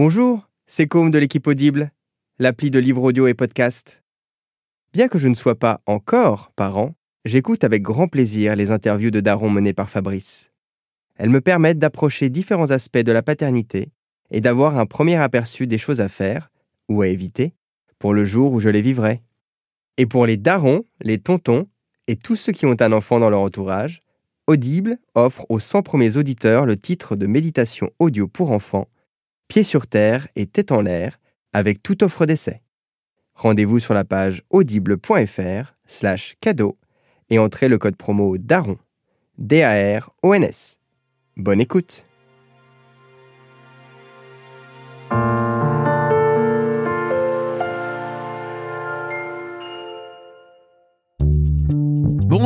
Bonjour, c'est Côme de l'équipe Audible, l'appli de livres audio et podcast. Bien que je ne sois pas encore parent, j'écoute avec grand plaisir les interviews de Daron menées par Fabrice. Elles me permettent d'approcher différents aspects de la paternité et d'avoir un premier aperçu des choses à faire ou à éviter pour le jour où je les vivrai. Et pour les darons, les tontons et tous ceux qui ont un enfant dans leur entourage, Audible offre aux 100 premiers auditeurs le titre de méditation audio pour enfants, pieds sur terre et tête en l'air, avec toute offre d'essai. Rendez-vous sur la page audible.fr slash cadeau et entrez le code promo DARON. D-A-R-O-N-S. Bonne écoute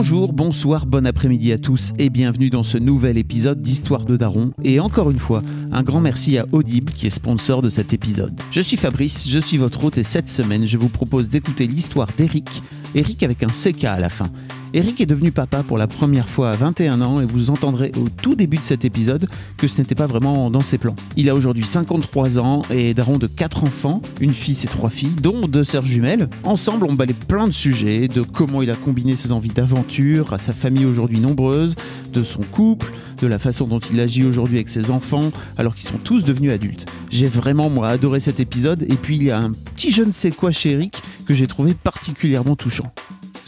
Bonjour, bonsoir, bon après-midi à tous et bienvenue dans ce nouvel épisode d'Histoire de Daron. Et encore une fois, un grand merci à Audible qui est sponsor de cet épisode. Je suis Fabrice, je suis votre hôte et cette semaine je vous propose d'écouter l'histoire d'Eric. Eric avec un CK à la fin. Eric est devenu papa pour la première fois à 21 ans et vous entendrez au tout début de cet épisode que ce n'était pas vraiment dans ses plans. Il a aujourd'hui 53 ans et est daron de 4 enfants, une fille et trois filles, dont deux sœurs jumelles. Ensemble, on balait plein de sujets, de comment il a combiné ses envies d'aventure à sa famille aujourd'hui nombreuse, de son couple, de la façon dont il agit aujourd'hui avec ses enfants alors qu'ils sont tous devenus adultes. J'ai vraiment moi adoré cet épisode et puis il y a un petit je ne sais quoi chez Eric que j'ai trouvé particulièrement touchant.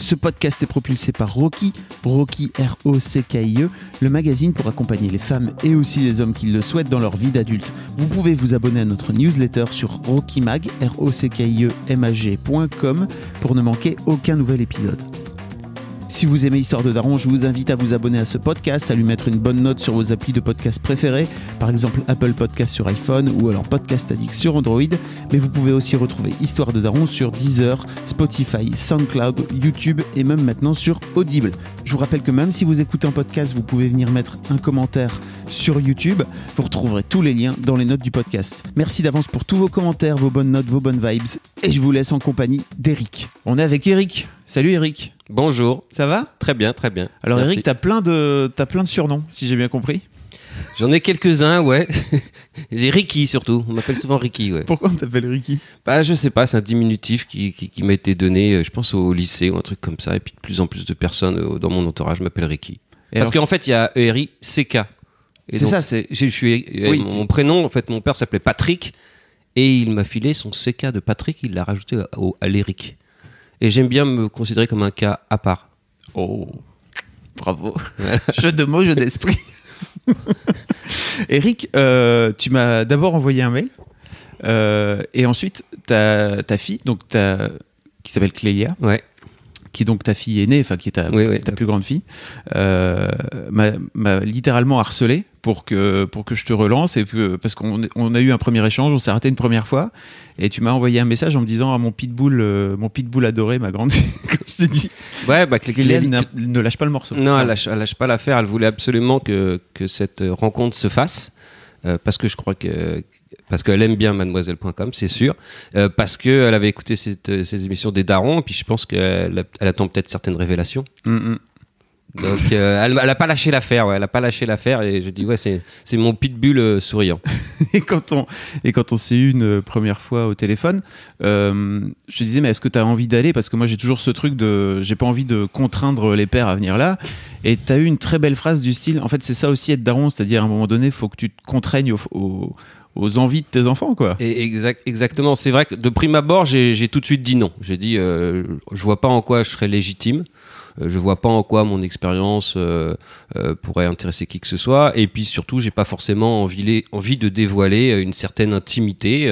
Ce podcast est propulsé par Rocky, Rocky R-O-C-K-I-E, le magazine pour accompagner les femmes et aussi les hommes qui le souhaitent dans leur vie d'adulte. Vous pouvez vous abonner à notre newsletter sur rockymag, r o c k i e m a g.com pour ne manquer aucun nouvel épisode. Si vous aimez Histoire de Daron, je vous invite à vous abonner à ce podcast, à lui mettre une bonne note sur vos applis de podcast préférés, par exemple Apple Podcast sur iPhone ou alors Podcast Addict sur Android. Mais vous pouvez aussi retrouver Histoire de Daron sur Deezer, Spotify, SoundCloud, YouTube et même maintenant sur Audible. Je vous rappelle que même si vous écoutez un podcast, vous pouvez venir mettre un commentaire sur YouTube. Vous retrouverez tous les liens dans les notes du podcast. Merci d'avance pour tous vos commentaires, vos bonnes notes, vos bonnes vibes. Et je vous laisse en compagnie d'Eric. On est avec Eric. Salut Eric. Bonjour. Ça va? Très bien, très bien. Alors Merci. Eric, t'as plein de t'as plein de surnoms, si j'ai bien compris. J'en ai quelques-uns, ouais. J'ai Ricky surtout. On m'appelle souvent Ricky, ouais. Pourquoi on t'appelle Ricky? Bah, je sais pas, c'est un diminutif qui, qui, qui m'a été donné, euh, je pense, au lycée ou un truc comme ça. Et puis de plus en plus de personnes euh, dans mon entourage m'appellent Ricky. Et Parce qu'en fait, il y a E-R-I-C-K. C'est ça, c'est- Je suis, euh, Oui, mon prénom, en fait, mon père s'appelait Patrick. Et il m'a filé son CK de Patrick, il l'a rajouté au- à l'Eric. Et j'aime bien me considérer comme un cas à part. Oh, bravo. jeu de mots, jeu d'esprit. Eric, euh, tu m'as d'abord envoyé un mail. euh, et ensuite, ta, ta fille, donc ta, qui s'appelle Clélia, Ouais. Qui est donc ta fille aînée, enfin qui est ta, Oui, oui. ta plus grande fille, euh, m'a littéralement harcelé pour que, pour que je te relance, et que, parce qu'on on a eu un premier échange, on s'est raté une première fois, et tu m'as envoyé un message en me disant ah, mon pitbull, euh, mon pitbull adoré, ma grande fille, quand je t'ai dit, Ouais, bah, ne lâche pas le morceau. Non, elle lâche, elle lâche pas l'affaire. Elle voulait absolument que, que cette rencontre se fasse. euh, parce que je crois que. Parce qu'elle aime bien mademoiselle.com, c'est sûr. Euh, parce qu'elle avait écouté cette, euh, ces émissions des darons. Et puis je pense qu'elle elle attend peut-être certaines révélations. Mm. Donc euh, elle, elle a pas lâché l'affaire. Ouais, elle a pas lâché l'affaire. Et je dis, ouais, c'est c'est mon pitbull euh, souriant. Et quand on, et quand on s'est eu une première fois au téléphone, euh, je te disais, mais est-ce que tu as envie d'aller? Parce que moi, j'ai toujours ce truc de. J'ai pas envie de contraindre les pères à venir là. Et tu as eu une très belle phrase du style. En fait, c'est ça aussi être daron, c'est-à-dire à un moment donné, il faut que tu te contraignes aux- aux envies de tes enfants, quoi. Exact, exactement. C'est vrai que de prime abord, j'ai tout de suite dit non. J'ai dit, euh, je vois pas en quoi je serais légitime. euh, je vois pas en quoi mon expérience euh, euh, pourrait intéresser qui que ce soit. Et puis surtout, j'ai pas forcément envie, envie de dévoiler une certaine intimité.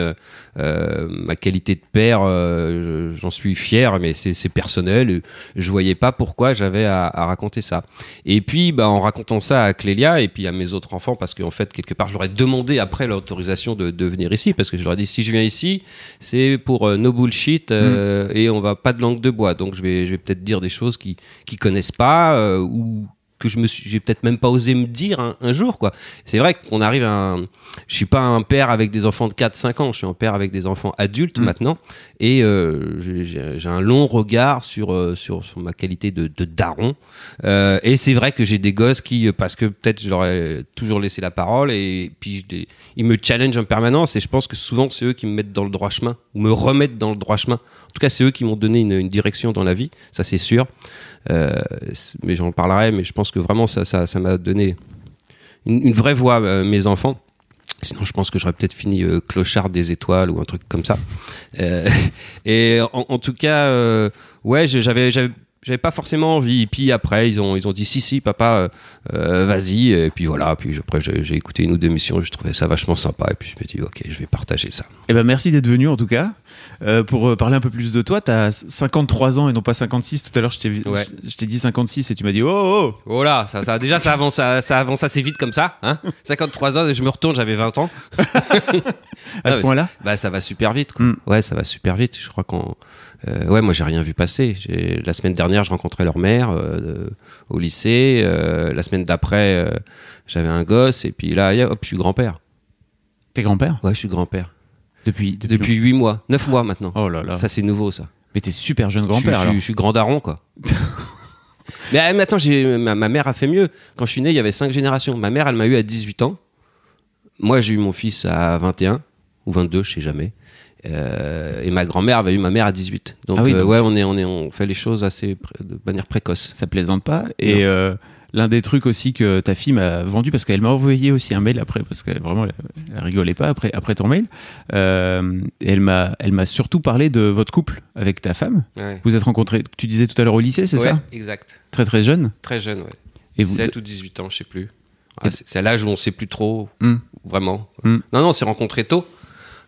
Euh, ma qualité de père, euh, j'en suis fier, mais c'est personnel. Je voyais pas pourquoi j'avais à, à raconter ça. Et puis, bah, en racontant ça à Clélia et puis à mes autres enfants, parce qu'en fait, quelque part, je leur ai demandé après l'autorisation de, de venir ici, parce que je leur ai dit, si je viens ici, c'est pour euh, no bullshit euh, et on va pas de langue de bois. Donc, je vais, je vais peut-être dire des choses qui qui connaissent pas euh, ou que je me suis, j'ai peut-être même pas osé me dire un, un jour, quoi. C'est vrai qu'on arrive à un, je suis pas un père avec des enfants de 4, 5 ans, je suis un père avec des enfants adultes Mm. maintenant, et euh, j'ai- un long regard sur, euh, sur, ma qualité de, daron. Euh, et c'est vrai que j'ai des gosses qui, parce que peut-être je leur ai toujours laissé la parole, et puis ils me challengent en permanence, et je pense que souvent c'est eux qui me mettent dans le droit chemin, ou me remettent dans le droit chemin. En tout cas, c'est eux qui m'ont donné une, direction dans la vie, ça c'est sûr. Mais j'en parlerai, mais je pense que vraiment ça ça ça m'a donné une, une vraie voix, euh, mes enfants. Sinon, je pense que j'aurais peut-être fini euh, clochard des étoiles ou un truc comme ça. Euh, et en, tout cas, euh, ouais, j'avais, j'avais, pas forcément envie. Et puis après, ils ont, ils ont dit si, si, papa, euh, euh, vas-y. Et puis voilà. Puis après, j'ai, écouté une ou deux émissions. Je trouvais ça vachement sympa. Et puis je me dis, ok, je vais partager ça. Eh ben merci d'être venu en tout cas. Euh, pour parler un peu plus de toi, tu as 53 ans et non pas 56. Tout à l'heure, je t'ai Ouais. dit 56 et tu m'as dit oh, oh, oh. Oh là, ça, ça, déjà, ça avance, ça, ça avance assez vite comme ça. Hein 53 ans, et je me retourne, j'avais 20 ans. à Ah ce ouais. point-là. Bah ça va super vite. Quoi. Mm. Ouais, ça va super vite. Je crois qu'on. Euh, ouais, moi j'ai rien vu passer. La semaine dernière, je rencontrais leur mère euh, au lycée. Euh, la semaine d'après, j'avais un gosse. Et puis là, hop, je suis grand-père. T'es grand-père? Ouais, je suis grand-père. depuis, depuis Depuis 8 mois, 9 mois maintenant. Oh là là. Ça c'est nouveau ça. Mais t'es super jeune Je, grand-père je, je suis grand daron quoi. Mais euh, maintenant, ma, ma mère a fait mieux. Quand je suis né, il y avait 5 générations. Ma mère, elle m'a eu à 18 ans. Moi, j'ai eu mon fils à 21 ou 22, je sais jamais. Euh, et ma grand-mère avait eu ma mère à 18. Donc, Ah oui, euh, donc- ouais, on, est, on, est, on fait les choses assez de manière précoce. Ça plaisante pas. Et euh, l'un des trucs aussi que ta fille m'a vendu, parce qu'elle m'a envoyé aussi un mail après, parce qu'elle vraiment, elle, rigolait pas après, après ton mail. Euh, elle m'a, elle m'a surtout parlé de votre couple avec ta femme. Ouais. Vous êtes rencontrés, tu disais tout à l'heure au lycée, c'est Ouais, ça? exact. Très très jeune? Très jeune, ouais. Et vous, 7 ou 18 ans, je sais plus. Ah, c'est l'âge où on sait plus trop, Hmm. vraiment. Hmm. Non, non, on s'est rencontrés tôt.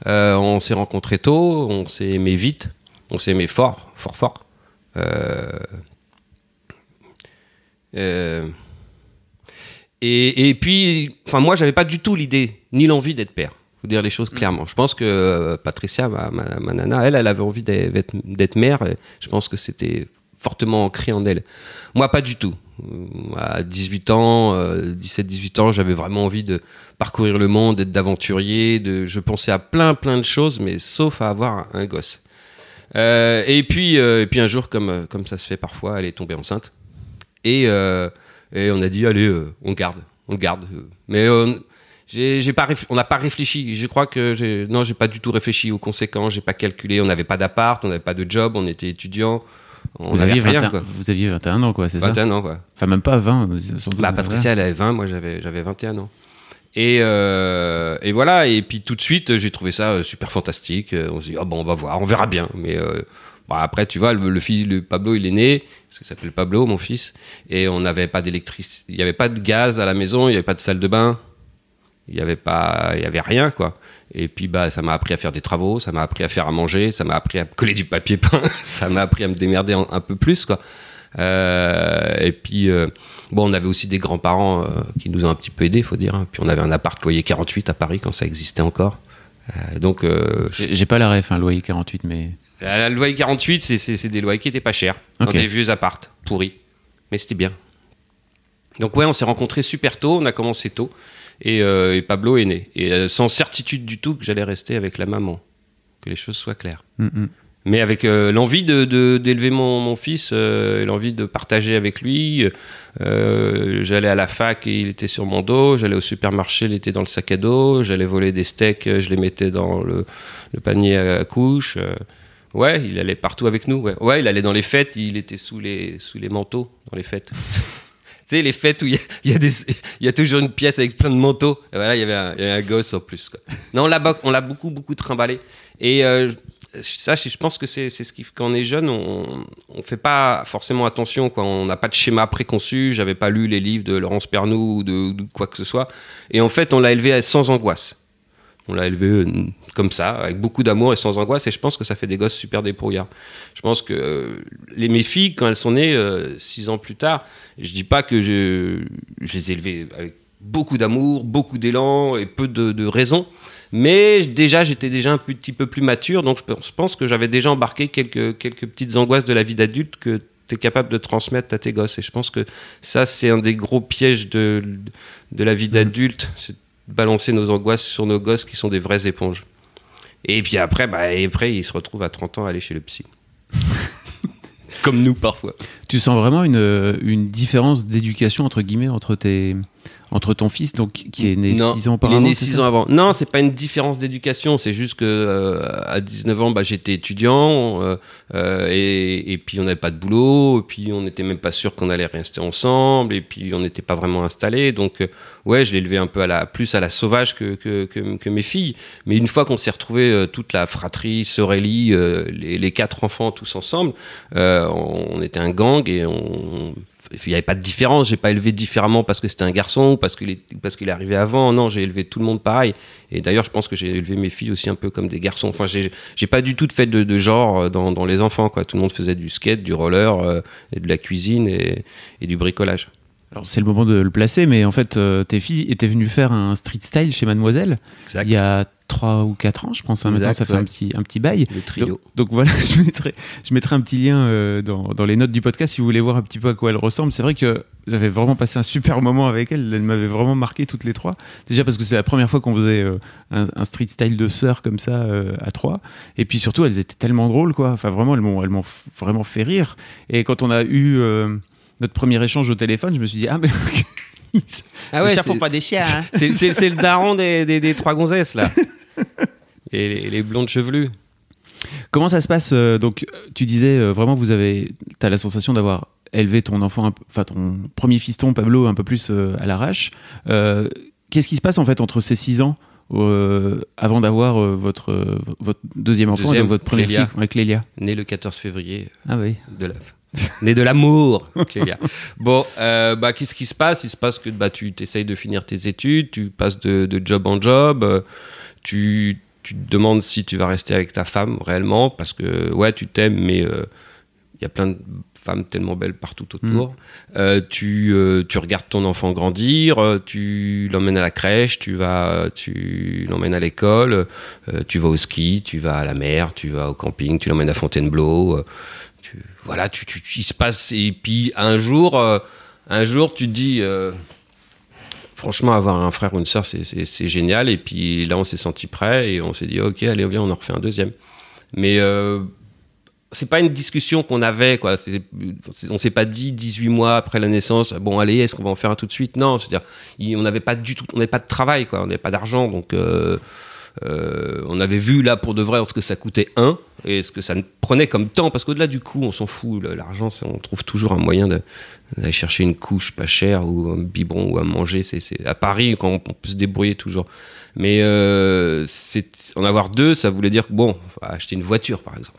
Euh, on s'est rencontrés tôt, on s'est aimé vite, on s'est aimé fort, fort, fort. Euh, euh, et, et puis, enfin, moi, j'avais pas du tout l'idée ni l'envie d'être père. Faut dire les choses clairement. Je pense que Patricia, ma, ma- ma nana, elle, elle avait envie d'être d'être mère. Et je pense que c'était fortement ancré en elle. Moi, pas du tout. Euh, À 18 ans, 17-18 ans, j'avais vraiment envie de parcourir le monde, d'être d'aventurier. De... Je pensais à plein, plein de choses, mais sauf à avoir un, gosse. Euh, et, puis, euh, et puis un jour, comme, euh, comme ça se fait parfois, elle est tombée enceinte. Et, euh, et on a dit, allez, euh, on garde, on garde. Mais euh, on n'a pas réfléchi. Je crois que j'ai, non, j'ai pas du tout réfléchi aux conséquences. J'ai pas calculé. On n'avait pas d'appart, on n'avait pas de job, on était étudiants. On vous, aviez rien, 21, quoi. vous aviez 21 ans, quoi, c'est ça 21 ans, quoi. Enfin, même pas 20. sans doute. Bah, Patricia, elle avait 20, moi j'avais, j'avais 21 ans. Et, euh, et voilà, et puis tout de suite, j'ai trouvé ça euh, super fantastique. Euh, On s'est dit, ah bon, on va voir, on verra bien. Mais euh, bah, après, tu vois, le, le fils, le Pablo, il est né, parce qu'il s'appelle Pablo, mon fils, et on n'avait pas d'électricité, il n'y avait pas de gaz à la maison, il n'y avait pas de salle de bain, il n'y avait pas, il y avait rien, quoi. Et puis, bah, ça m'a appris à faire des travaux, ça m'a appris à faire à manger, ça m'a appris à coller du papier peint, ça m'a appris à me démerder un, un peu plus, quoi. Euh, et puis, euh, bon, on avait aussi des grands-parents euh, qui nous ont un petit peu aidés, faut dire. hein. Puis on avait un appart loyer 48 à Paris quand ça existait encore. Donc, J'ai pas la ref, hein, loyer 48, mais. la le loyer 48, c'est- des loyers qui étaient pas chers, dans des vieux appartes pourris. Mais c'était bien. Donc ouais, on s'est rencontrés super tôt, on a commencé tôt. Et, euh, et Pablo est né. Et euh, sans certitude du tout que j'allais rester avec la maman. Que les choses soient claires. Mm, mm. Mais avec euh, l'envie de, de- d'élever mon, mon fils, et l'envie de partager avec lui. J'allais à la fac et il était sur mon dos. J'allais au supermarché, il était dans le sac à dos. J'allais voler des steaks, je les mettais dans le, le panier à couche. Ouais, il allait partout avec nous. Ouais. ouais, il allait dans les fêtes, il était sous les, sous les manteaux dans les fêtes. Tu sais, les fêtes où il y y, y a toujours une pièce avec plein de manteaux. Et voilà, il y avait un, il y avait un gosse en plus. Non, on l'a, beaucoup, beaucoup trimballé. Et euh, ça, je pense que c'est ce qui, quand on est jeune, on ne fait pas forcément attention. Quoi. On n'a pas de schéma préconçu. J'avais pas lu les livres de Laurence Pernou ou de, de, quoi que ce soit. Et en fait, on l'a élevé sans angoisse. On l'a élevé euh, comme ça, avec beaucoup d'amour et sans angoisse. Et je pense que ça fait des gosses super débrouillards. Je pense que euh, les, mes filles, quand elles sont nées euh, six ans plus tard, je dis pas que je, je les ai élevées avec beaucoup d'amour, beaucoup d'élan et peu de, de raison. Mais déjà, j'étais déjà un petit peu plus mature, donc je pense que j'avais déjà embarqué quelques, quelques petites angoisses de la vie d'adulte que tu es capable de transmettre à tes gosses. Et je pense que ça, c'est un des gros pièges de, de la vie mmh. d'adulte, c'est balancer nos angoisses sur nos gosses qui sont des vraies éponges. Et puis après, bah, après ils se retrouvent à 30 ans à aller chez le psy. Comme nous parfois. Tu sens vraiment une, une différence d'éducation entre guillemets entre tes, entre ton fils donc qui est né 6 ans auparavant. Il est né 6 ans avant. Non, c'est pas une différence d'éducation, c'est juste que euh, à 19 ans, bah, j'étais étudiant euh, euh, et, et, puis on n'avait pas de boulot, et puis on n'était même pas sûr qu'on allait rester ensemble, et puis on n'était pas vraiment installé. Donc ouais, je l'ai élevé un peu à la plus à la sauvage que, que, que, mes filles. Mais une fois qu'on s'est retrouvé toute la fratrie, Sorelli, les, les, quatre enfants tous ensemble, on, on était un gang et on il n'y avait pas de différence. J'ai pas élevé différemment parce que c'était un garçon ou parce qu'il est, parce qu'il est arrivé avant. Non, j'ai élevé tout le monde pareil. Et d'ailleurs, je pense que j'ai élevé mes filles aussi un peu comme des garçons. Enfin, j'ai, j'ai pas du tout de fait de, genre euh, dans, dans, les enfants. Quoi. Tout le monde faisait du skate, du roller, euh, et de la cuisine et, et du bricolage. Alors c'est le moment de le placer, mais en fait, euh, tes filles étaient venues faire un street style chez Mademoiselle il y a 3 ou 4 ans, je pense. Hein, maintenant, ça fait un, petit, un petit bail. Le trio. Donc, voilà, je mettrai, je mettrai un petit lien euh, dans, dans, les notes du podcast si vous voulez voir un petit peu à quoi elle ressemble. C'est vrai que j'avais vraiment passé un super moment avec elle. Elle m'avait vraiment marqué toutes les trois. Déjà parce que c'est la première fois qu'on faisait euh, un, street style de sœurs comme ça à trois. Et puis surtout, elles étaient tellement drôles, quoi. Enfin, vraiment, elles m'ont vraiment fait rire. Et quand on a eu notre premier échange au téléphone, je me suis dit, ah, mais. ah ouais, font pas des chiens. Hein. C'est le daron des, des, trois gonzesses, là. Et les, blondes chevelues. Comment ça se passe euh, Donc, tu disais euh, vraiment, vous avez, as la sensation d'avoir élevé ton enfant, enfin ton premier fiston Pablo un peu plus euh, à l'arrache. Qu'est-ce qui se passe en fait entre ces six ans avant d'avoir votre, votre deuxième enfant et votre première fille avec Lélia Né le 14 février ah oui. de la Né de l'amour, Bon, euh, bah, qu'est-ce qui se passe? Il se passe que bah, tu essayes de finir tes études, tu passes de, job en job, euh, tu, tu, te demandes si tu vas rester avec ta femme réellement, parce que ouais, tu t'aimes, mais il euh, y a plein de femmes tellement belles partout autour. Mm. tu, tu regardes ton enfant grandir, tu l'emmènes à la crèche, tu vas, tu l'emmènes à l'école, tu vas au ski, tu vas à la mer, tu vas au camping, tu l'emmènes à Fontainebleau voilà, tu, tu, il se passe. Et puis un jour, euh, un jour, tu te dis, euh, franchement, avoir un frère ou une soeur, c'est génial. Et puis là, on s'est senti prêt et on s'est dit, ok, allez, viens, on en refait un deuxième. Mais euh, c'est pas une discussion qu'on avait, quoi. On s'est pas dit 18 mois après la naissance, bon, allez, est-ce qu'on va en faire un tout de suite? Non, c'est-à-dire, on n'avait pas du tout, on n'avait pas de travail, quoi. On n'avait pas d'argent, donc. Euh, on avait vu là pour de vrai ce que ça coûtait un et ce que ça prenait comme temps, parce qu'au-delà du coût, on s'en fout. L'argent, on trouve toujours un moyen d'aller chercher une couche pas chère ou un biberon ou à manger. C'est à Paris quand on peut se débrouiller toujours. Mais euh, en avoir deux, ça voulait dire que bon, acheter une voiture par exemple.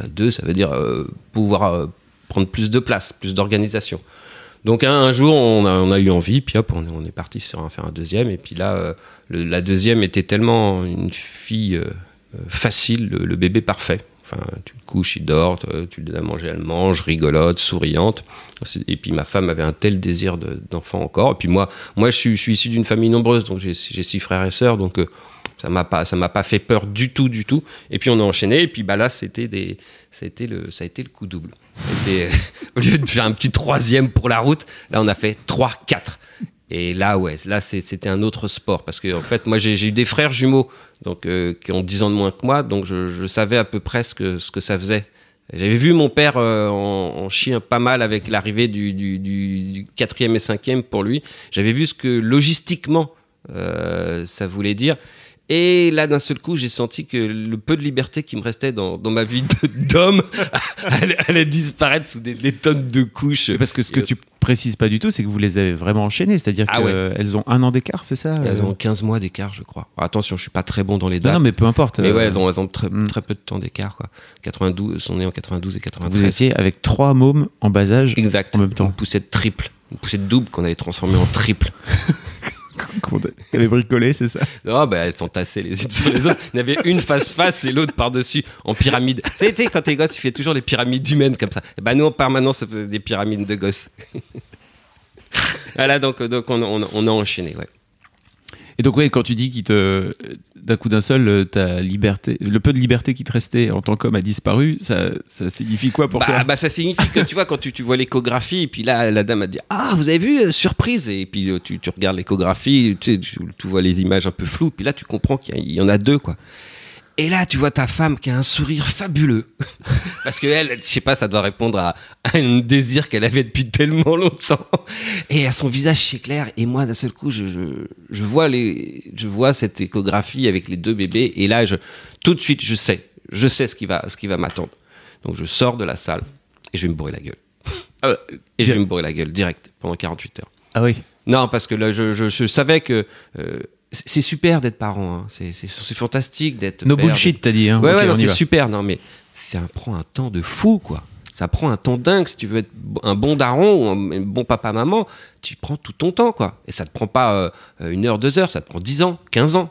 Bah, deux, ça veut dire euh, pouvoir euh, prendre plus de place, plus d'organisation. Donc un, jour, on a, eu envie, puis hop, on, est parti sur un, faire un deuxième. Et puis là, euh, la deuxième était tellement une fille facile, le, bébé parfait. Enfin, tu le couches, il dort, tu lui donnes à manger, elle mange, rigolote, souriante. Et puis ma femme avait un tel désir d'enfant encore. Et puis moi, moi je suis, je suis issu d'une famille nombreuse, donc j'ai six frères et sœurs, donc ça m'a pas, ça m'a pas fait peur du tout, du tout. Et puis on a enchaîné. Et puis bah là, c'était des, ça a été le, ça a été le coup double. au lieu de faire un petit troisième pour la route, là on a fait trois, quatre. Et là, ouais, là, c'était un autre sport. Parce que, en fait, moi, j'ai eu des frères jumeaux donc, euh, qui ont 10 ans de moins que moi. Donc, je, savais à peu près ce que, ça faisait. J'avais vu mon père euh, en, en chier pas mal avec l'arrivée du quatrième et cinquième pour lui. J'avais vu ce que logistiquement euh, ça voulait dire. Et là, d'un seul coup, j'ai senti que le peu de liberté qui me restait dans, dans ma vie d'homme allait, allait disparaître sous des, des tonnes de couches. Parce que ce que tu précises pas du tout, c'est que vous les avez vraiment enchaînées, c'est-à-dire Ah qu'elles ont un an d'écart, c'est ça Elles euh ont 15 mois d'écart, je crois. Attention, je suis pas très bon dans les dates. non, mais peu importe. Mais euh, ouais, elles ont, elles ont très, mm. très peu de temps d'écart, quoi. 92, sont nés en 92 et 93. Vous étiez avec trois mômes en bas âge. exact. en même temps. Une poussette triple. Une poussette double qu'on avait transformée en triple. Qu'on avait bricolé, c'est ça? Non, bah, elles sont tassées les unes sur les autres. Il y avait une face-face et l'autre par-dessus en pyramide. Tu sais, quand t'es gosse, tu fais toujours les pyramides humaines comme ça. Et bah, nous, en permanence, on faisait des pyramides de gosses. voilà, donc, donc on, on- on a enchaîné, ouais. Et donc, ouais, quand tu dis qu'il te, d'un coup d'un seul, euh, ta liberté, le peu de liberté qui te restait en tant qu'homme a disparu, ça, ça signifie quoi pour Bah, toi? bah, ça signifie que tu vois, quand tu, tu vois l'échographie, et puis là, la dame a dit Ah, vous avez vu, euh, surprise Et puis euh, tu, tu regardes l'échographie, tu, sais, tu, tu vois les images un peu floues, puis là, tu comprends qu'il y en a deux, quoi. Et là, tu vois ta femme qui a un sourire fabuleux. Parce que elle, je sais pas, ça doit répondre à, à un désir qu'elle avait depuis tellement longtemps. Et à son visage s'éclaire. Et moi, d'un seul coup, je, je, je vois les, je vois cette échographie avec les deux bébés. Et là, je, tout de suite, je sais, je sais ce qui va, ce qui va m'attendre. Donc, je sors de la salle et je vais me bourrer la gueule. Et je vais me bourrer la gueule direct pendant 48 heures. Ah oui. Non, parce que là, je, je, je savais que euh, c'est super d'être parent. hein. C'est fantastique d'être. No père, bullshit, t'as dit. Hein Ouais, ouais, c'est super. Non, mais ça prend un temps de fou, quoi. Ça prend un temps dingue. Si tu veux être un bon daron ou un bon papa-maman, tu prends tout ton temps, quoi. Et ça te prend pas euh, une heure, deux heures, ça te prend 10 ans, 15 ans.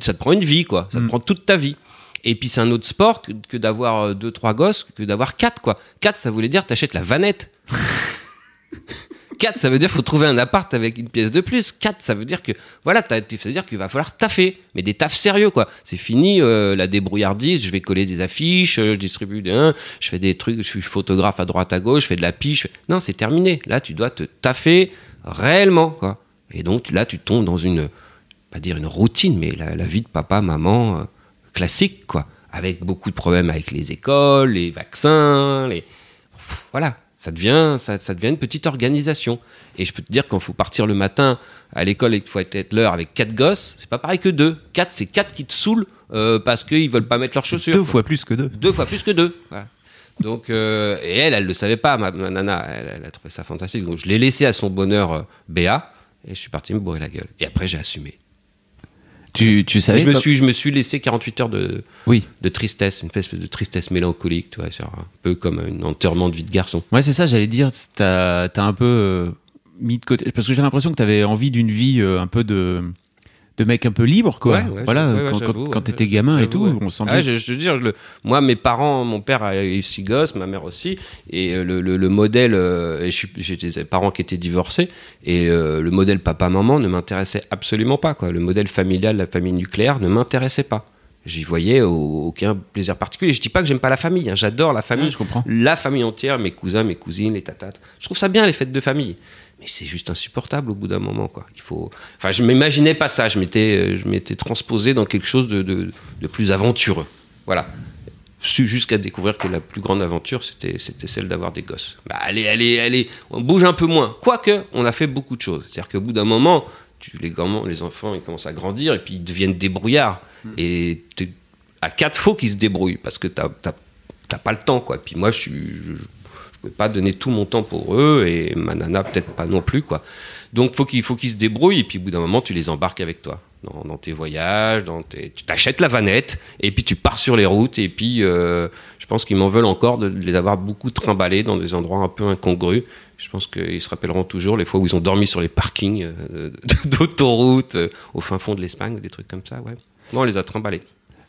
Ça te prend une vie, quoi. Ça te Mm. prend toute ta vie. Et puis c'est un autre sport que, que d'avoir euh, deux, trois gosses, que d'avoir quatre, quoi. Quatre, ça voulait dire t'achètes la vanette. 4, ça veut dire faut trouver un appart avec une pièce de plus. 4, ça veut dire que voilà, ça veut dire qu'il va falloir taffer, mais des tafs sérieux quoi. C'est fini euh, la débrouillardise. Je vais coller des affiches, euh, je distribue des, hein, je fais des trucs, je suis photographe à droite à gauche, je fais de la piche. Non, c'est terminé. Là, tu dois te taffer réellement quoi. Et donc là, tu tombes dans une, pas dire une routine, mais la, vie de papa, maman euh, classique quoi, avec beaucoup de problèmes avec les écoles, les vaccins, les voilà, ça devient, ça, ça devient une petite organisation. Et je peux te dire quand faut partir le matin à l'école et qu'il faut être l'heure avec quatre gosses, c'est pas pareil que deux. Quatre, c'est quatre qui te saoulent euh, parce qu'ils veulent pas mettre leurs chaussures. Deux quoi. fois plus que deux. Deux fois plus que deux. Voilà. Donc, euh, et elle, elle le savait pas, ma, ma nana, elle, elle a trouvé ça fantastique. Donc, je l'ai laissé à son bonheur euh, Béa et je suis parti me bourrer la gueule. Et après, j'ai assumé. Tu, tu savais je, me suis, je me suis laissé 48 heures de, Oui. de tristesse, une espèce de tristesse mélancolique, tu vois, sur un peu comme un enterrement de vie de garçon. Ouais, c'est ça, j'allais dire, t'as as un peu euh, mis de côté. Parce que j'ai l'impression que t'avais envie d'une vie euh, un peu de, de mec un peu libre, quoi. Ouais, ouais, voilà, ouais, quand, quand, t'étais gamin et tout, on sent Ah, je, je veux dire, le- moi, mes parents, mon père a eu six gosses, ma mère aussi, et euh, le, le- le modèle, euh, j'ai des parents qui étaient divorcés, et euh, le modèle papa-maman ne m'intéressait absolument pas, quoi. Le modèle familial, la famille nucléaire ne m'intéressait pas. J'y voyais au- aucun plaisir particulier. Je dis pas que j'aime pas la famille, hein, j'adore la famille, Ouais, je comprends. la famille entière, mes cousins, mes cousines, les tatates. Je trouve ça bien les fêtes de famille. Mais c'est juste insupportable au bout d'un moment, quoi. Il faut. Enfin, je m'imaginais pas ça. Je m'étais, euh, je m'étais transposé dans quelque chose de, de- de plus aventureux. Voilà. Jusqu'à découvrir que la plus grande aventure, c'était, c'était celle d'avoir des gosses. Bah, allez, allez, allez, on bouge un peu moins. Quoique, on a fait beaucoup de choses. C'est-à-dire qu'au bout d'un moment, tu, les, gamins- les enfants, ils commencent à grandir et puis ils deviennent débrouillards. Et t'es- à quatre, faut qu'ils se débrouillent parce que t'as, t'as, t'as pas le temps, quoi. Puis moi, je suis, je pouvais pas donner tout mon temps pour eux et ma nana peut-être pas non plus, quoi. Donc faut qu'ils, faut qu'ils se débrouillent et puis au bout d'un moment, tu les embarques avec toi dans, tes voyages, dans tes, tu t'achètes la vanette et puis tu pars sur les routes et puis euh, je pense qu'ils m'en veulent encore de les avoir beaucoup trimballés dans des endroits un peu incongrus. Je pense qu'ils se rappelleront toujours les fois où ils ont dormi sur les parkings euh, d'autoroutes euh, au fin fond de l'Espagne, des trucs comme ça, ouais. Non, on les a trimballés.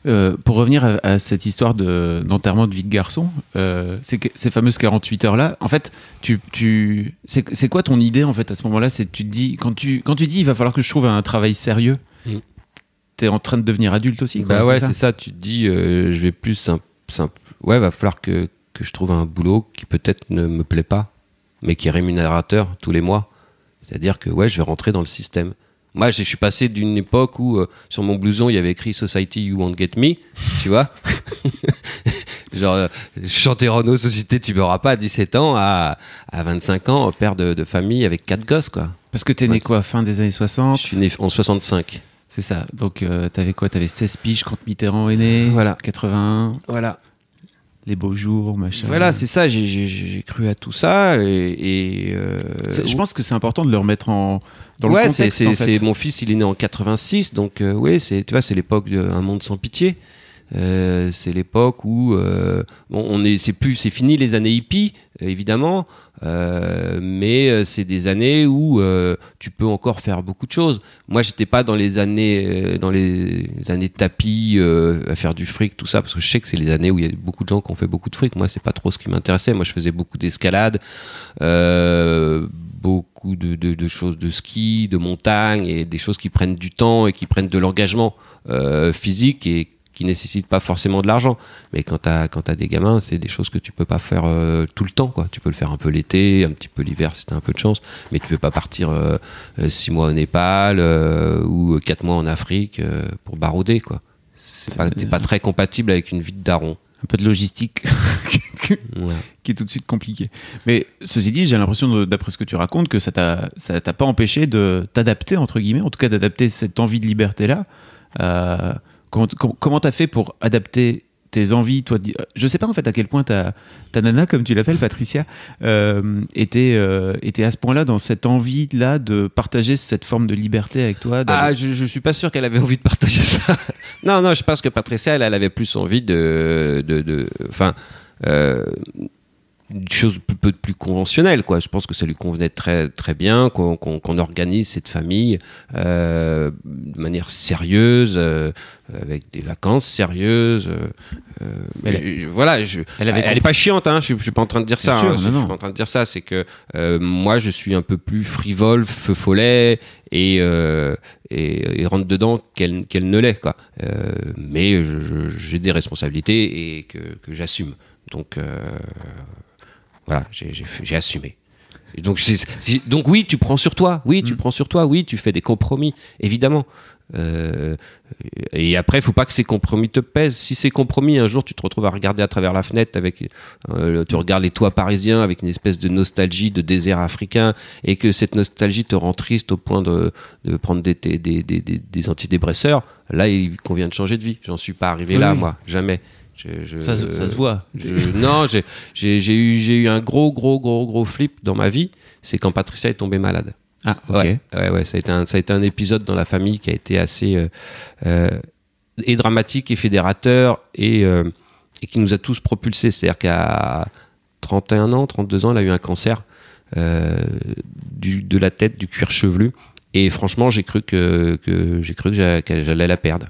Euh, pour revenir à, à cette histoire de- d'enterrement de, vie de garçon, euh, c'est que- ces fameuses 48 heures-là, en fait, tu, tu, c'est c'est quoi ton idée en fait à ce moment-là? C'est tu te dis quand tu quand tu dis il va falloir que je trouve un travail sérieux, Mm. t'es en train de devenir adulte aussi. quoi, Bah ouais, ça? c'est ça. Tu te dis, euh, je vais plus simple, simple. Ouais, va falloir que, que je trouve un boulot qui peut-être ne me plaît pas, mais qui est rémunérateur tous les mois. C'est-à-dire que ouais, je vais rentrer dans le système. Moi, je suis passé d'une époque où euh, sur mon blouson il y avait écrit Society You Won't Get Me, tu vois. Genre, euh, chanter Renault, Société, tu m'auras pas à 17 ans, à, à 25 ans, père de, de famille avec quatre gosses, quoi. Parce que t'es né quoi, fin des années 60 Je suis né en 65. C'est ça. Donc euh, t'avais quoi? T'avais 16 piges quand Mitterrand est né Voilà. 81, Voilà. Les beaux jours, machin. Voilà, c'est ça, j'ai- j'ai j'ai cru à tout ça et. et, euh, Je pense que c'est important de le remettre en dans ouais, le c'est- contexte. c'est en fait. c'est- mon fils, il est né en 86, donc euh, oui, c'est tu vois, c'est l'époque d'un monde sans pitié. Euh, c'est l'époque où euh, on est, c'est plus, c'est fini les années hippies, évidemment, euh, mais euh, c'est des années où tu peux encore faire beaucoup de choses. Moi, j'étais pas dans les années, dans les années tapis à faire du fric, tout ça, parce que je sais que c'est les années où il y a beaucoup de gens qui ont fait beaucoup de fric. Moi, c'est pas trop ce qui m'intéressait. Moi, je faisais beaucoup d'escalade, beaucoup de, choses de ski, de montagne et des choses qui prennent du temps et qui prennent de l'engagement physique et qui nécessitent pas forcément de l'argent. Mais quand tu as, quand t'as des gamins, c'est des choses que tu peux pas faire euh, tout le temps. Quoi. Tu peux le faire un peu l'été, un petit peu l'hiver si tu as un peu de chance, mais tu peux pas partir euh, euh, six mois au Népal euh, ou quatre mois en Afrique pour barouder. Quoi. C'est pas, très compatible avec une vie de daron. un peu de logistique Ouais. qui est tout de suite compliqué. Mais ceci dit, j'ai l'impression, d'après ce que tu racontes, que ça t'a pas empêché de t'adapter entre guillemets, en tout cas d'adapter cette envie de liberté là. Euh, comment com- comment t'as fait pour adapter tes envies, toi de- Je sais pas en fait à quel point ta, ta nana, comme tu l'appelles, Patricia, euh, était, euh, était à ce point-là dans cette envie-là de partager cette forme de liberté avec toi. Ah, je, je suis pas sûr qu'elle avait envie de partager ça. non, non, je pense que Patricia, elle, elle avait plus envie de, de, enfin, euh, une chose peu plus conventionnelle, quoi. Je pense que ça lui convenait très, très bien qu'on organise cette famille euh, de manière sérieuse, euh, avec des vacances sérieuses. euh, euh, Elle- je- je- voilà, je, elle est pas chiante, hein. Je, je suis pas en train de dire ça. sûr, hein. Je, suis pas en train de dire ça. C'est que euh, moi, je suis un peu plus frivole, feu follet et, euh, et, et rentre dedans qu'elle ne l'est, quoi. Euh, mais j'ai des responsabilités et que, que j'assume. Donc euh, voilà, j'ai assumé. Et donc, oui, tu prends sur toi. Oui, tu Mm. prends sur toi. Oui, tu fais des compromis, évidemment. Euh, et après, il faut pas que ces compromis te pèsent. Si ces compromis, un jour, tu te retrouves à regarder à travers la fenêtre avec, euh, tu regardes les toits parisiens avec une espèce de nostalgie de désert africain et que cette nostalgie te rend triste au point de, de prendre des, des, des, des, des- des antidépresseurs, là, il convient de changer de vie. J'en suis pas arrivé Oui, là, moi, jamais. Je- je- ça, se- ça se voit. je- non, j'ai- eu, un gros, gros, gros, gros flip dans ma vie. C'est quand Patricia est tombée malade. Ah, ok. Ouais, ouais, ouais, ça a été un, ça a été un épisode dans la famille qui a été assez euh, euh, et dramatique et fédérateur et, euh, et qui nous a tous propulsés. C'est-à-dire qu'à 31 ans, 32 ans, elle a eu un cancer du, de la tête, du cuir chevelu. Et franchement, j'ai cru que, que j'ai cru que j'a- que j'allais la perdre.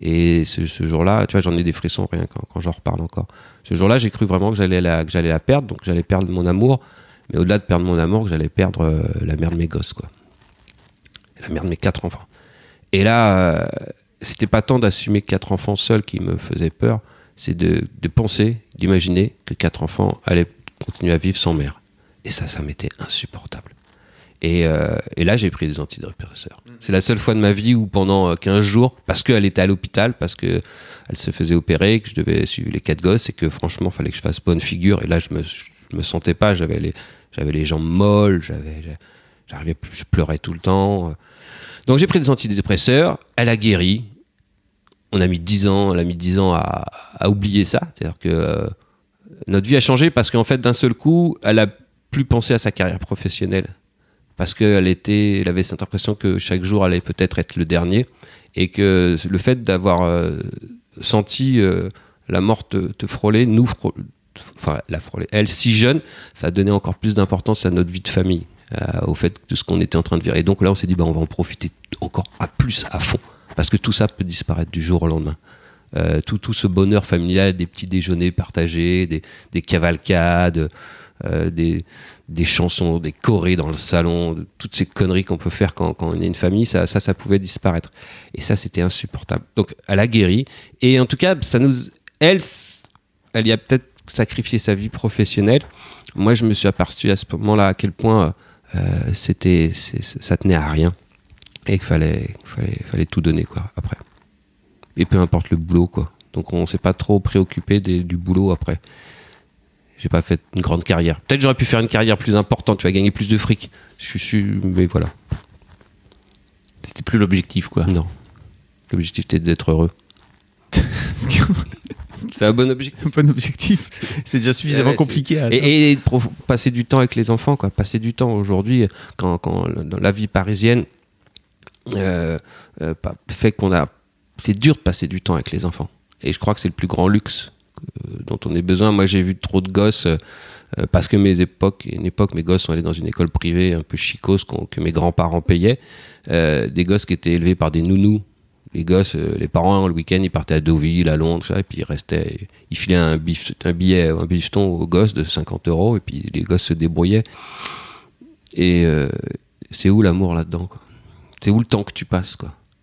Et ce, jour-là, tu vois, j'en ai des frissons rien quand, j'en reparle encore. Ce jour-là, j'ai cru vraiment que j'allais la, la perdre, donc j'allais perdre mon amour, mais au-delà de perdre mon amour, que j'allais perdre euh, la mère de mes gosses, quoi. La mère de mes quatre enfants. Et là, euh, c'était pas tant d'assumer quatre enfants seuls qui me faisait peur, c'est de, de penser, d'imaginer que quatre enfants allaient continuer à vivre sans mère. Et ça, ça m'était insupportable. Et, euh, et là, j'ai pris des antidépresseurs. C'est la seule fois de ma vie où pendant euh, 15 jours, parce qu'elle était à l'hôpital, parce que elle se faisait opérer, que je devais suivre les quatre gosses et que franchement, fallait que je fasse bonne figure. Et là, je me, je me sentais pas, j'avais les, j'avais les jambes molles, j'avais, j'arrivais je pleurais tout le temps. Donc j'ai pris des antidépresseurs, elle a guéri. On a mis 10 ans, elle a mis 10 ans à, à oublier ça. C'est-à-dire que euh, notre vie a changé parce qu'en fait, d'un seul coup, elle a plus pensé à sa carrière professionnelle. Parce qu'elle était, elle avait cette impression que chaque jour allait peut-être être le dernier. Et que le fait d'avoir euh, senti euh, la mort te, frôler, nous frô- enfin la frôler, elle si jeune, ça donné encore plus d'importance à notre vie de famille, euh, au fait de ce qu'on était en train de vivre. Et donc là, on s'est dit, bah, on va en profiter encore à plus, à fond, parce que tout ça peut disparaître du jour au lendemain. Tout, tout ce bonheur familial, des petits déjeuners partagés, des, des cavalcades, euh, des, des chansons, des chorés dans le salon, toutes ces conneries qu'on peut faire quand, quand on est une famille, ça, ça, ça pouvait disparaître. Et ça, c'était insupportable. Donc, elle a guéri. Et en tout cas, ça nous, elle, elle y a peut-être sacrifié sa vie professionnelle. Moi, je me suis aperçu à ce moment-là à quel point euh, c'était, ça tenait à rien et qu'il fallait, fallait, fallait tout donner quoi après. Et peu importe le boulot quoi. Donc on s'est pas trop préoccupé du boulot après. J'ai pas fait une grande carrière. Peut-être j'aurais pu faire une carrière plus importante, tu vas gagner plus de fric. Je suis mais voilà. C'était plus l'objectif, quoi. Non. L'objectif était d'être heureux. C'est un bon objectif. un bon objectif. C'est déjà suffisamment Ouais, compliqué à. Et, et passer du temps avec les enfants, quoi. Passer du temps aujourd'hui, quand, dans la vie parisienne, euh, euh, fait qu'on a. C'est dur de passer du temps avec les enfants. Et je crois que c'est le plus grand luxe dont on ait besoin. Moi, j'ai vu trop de gosses. euh, euh, parce que mes époques, une époque, mes gosses sont allés dans une école privée un peu chicose que mes grands-parents payaient. Euh, des gosses qui étaient élevés par des nounous. Les gosses, euh, les parents, le week-end, ils partaient à Deauville, à Londres, et puis ils restaient, ils filaient un, bif, un billet, un bifton aux gosses de 50 euros, et puis les gosses se débrouillaient. Et euh, c'est où l'amour là-dedans C'est où le temps que tu passes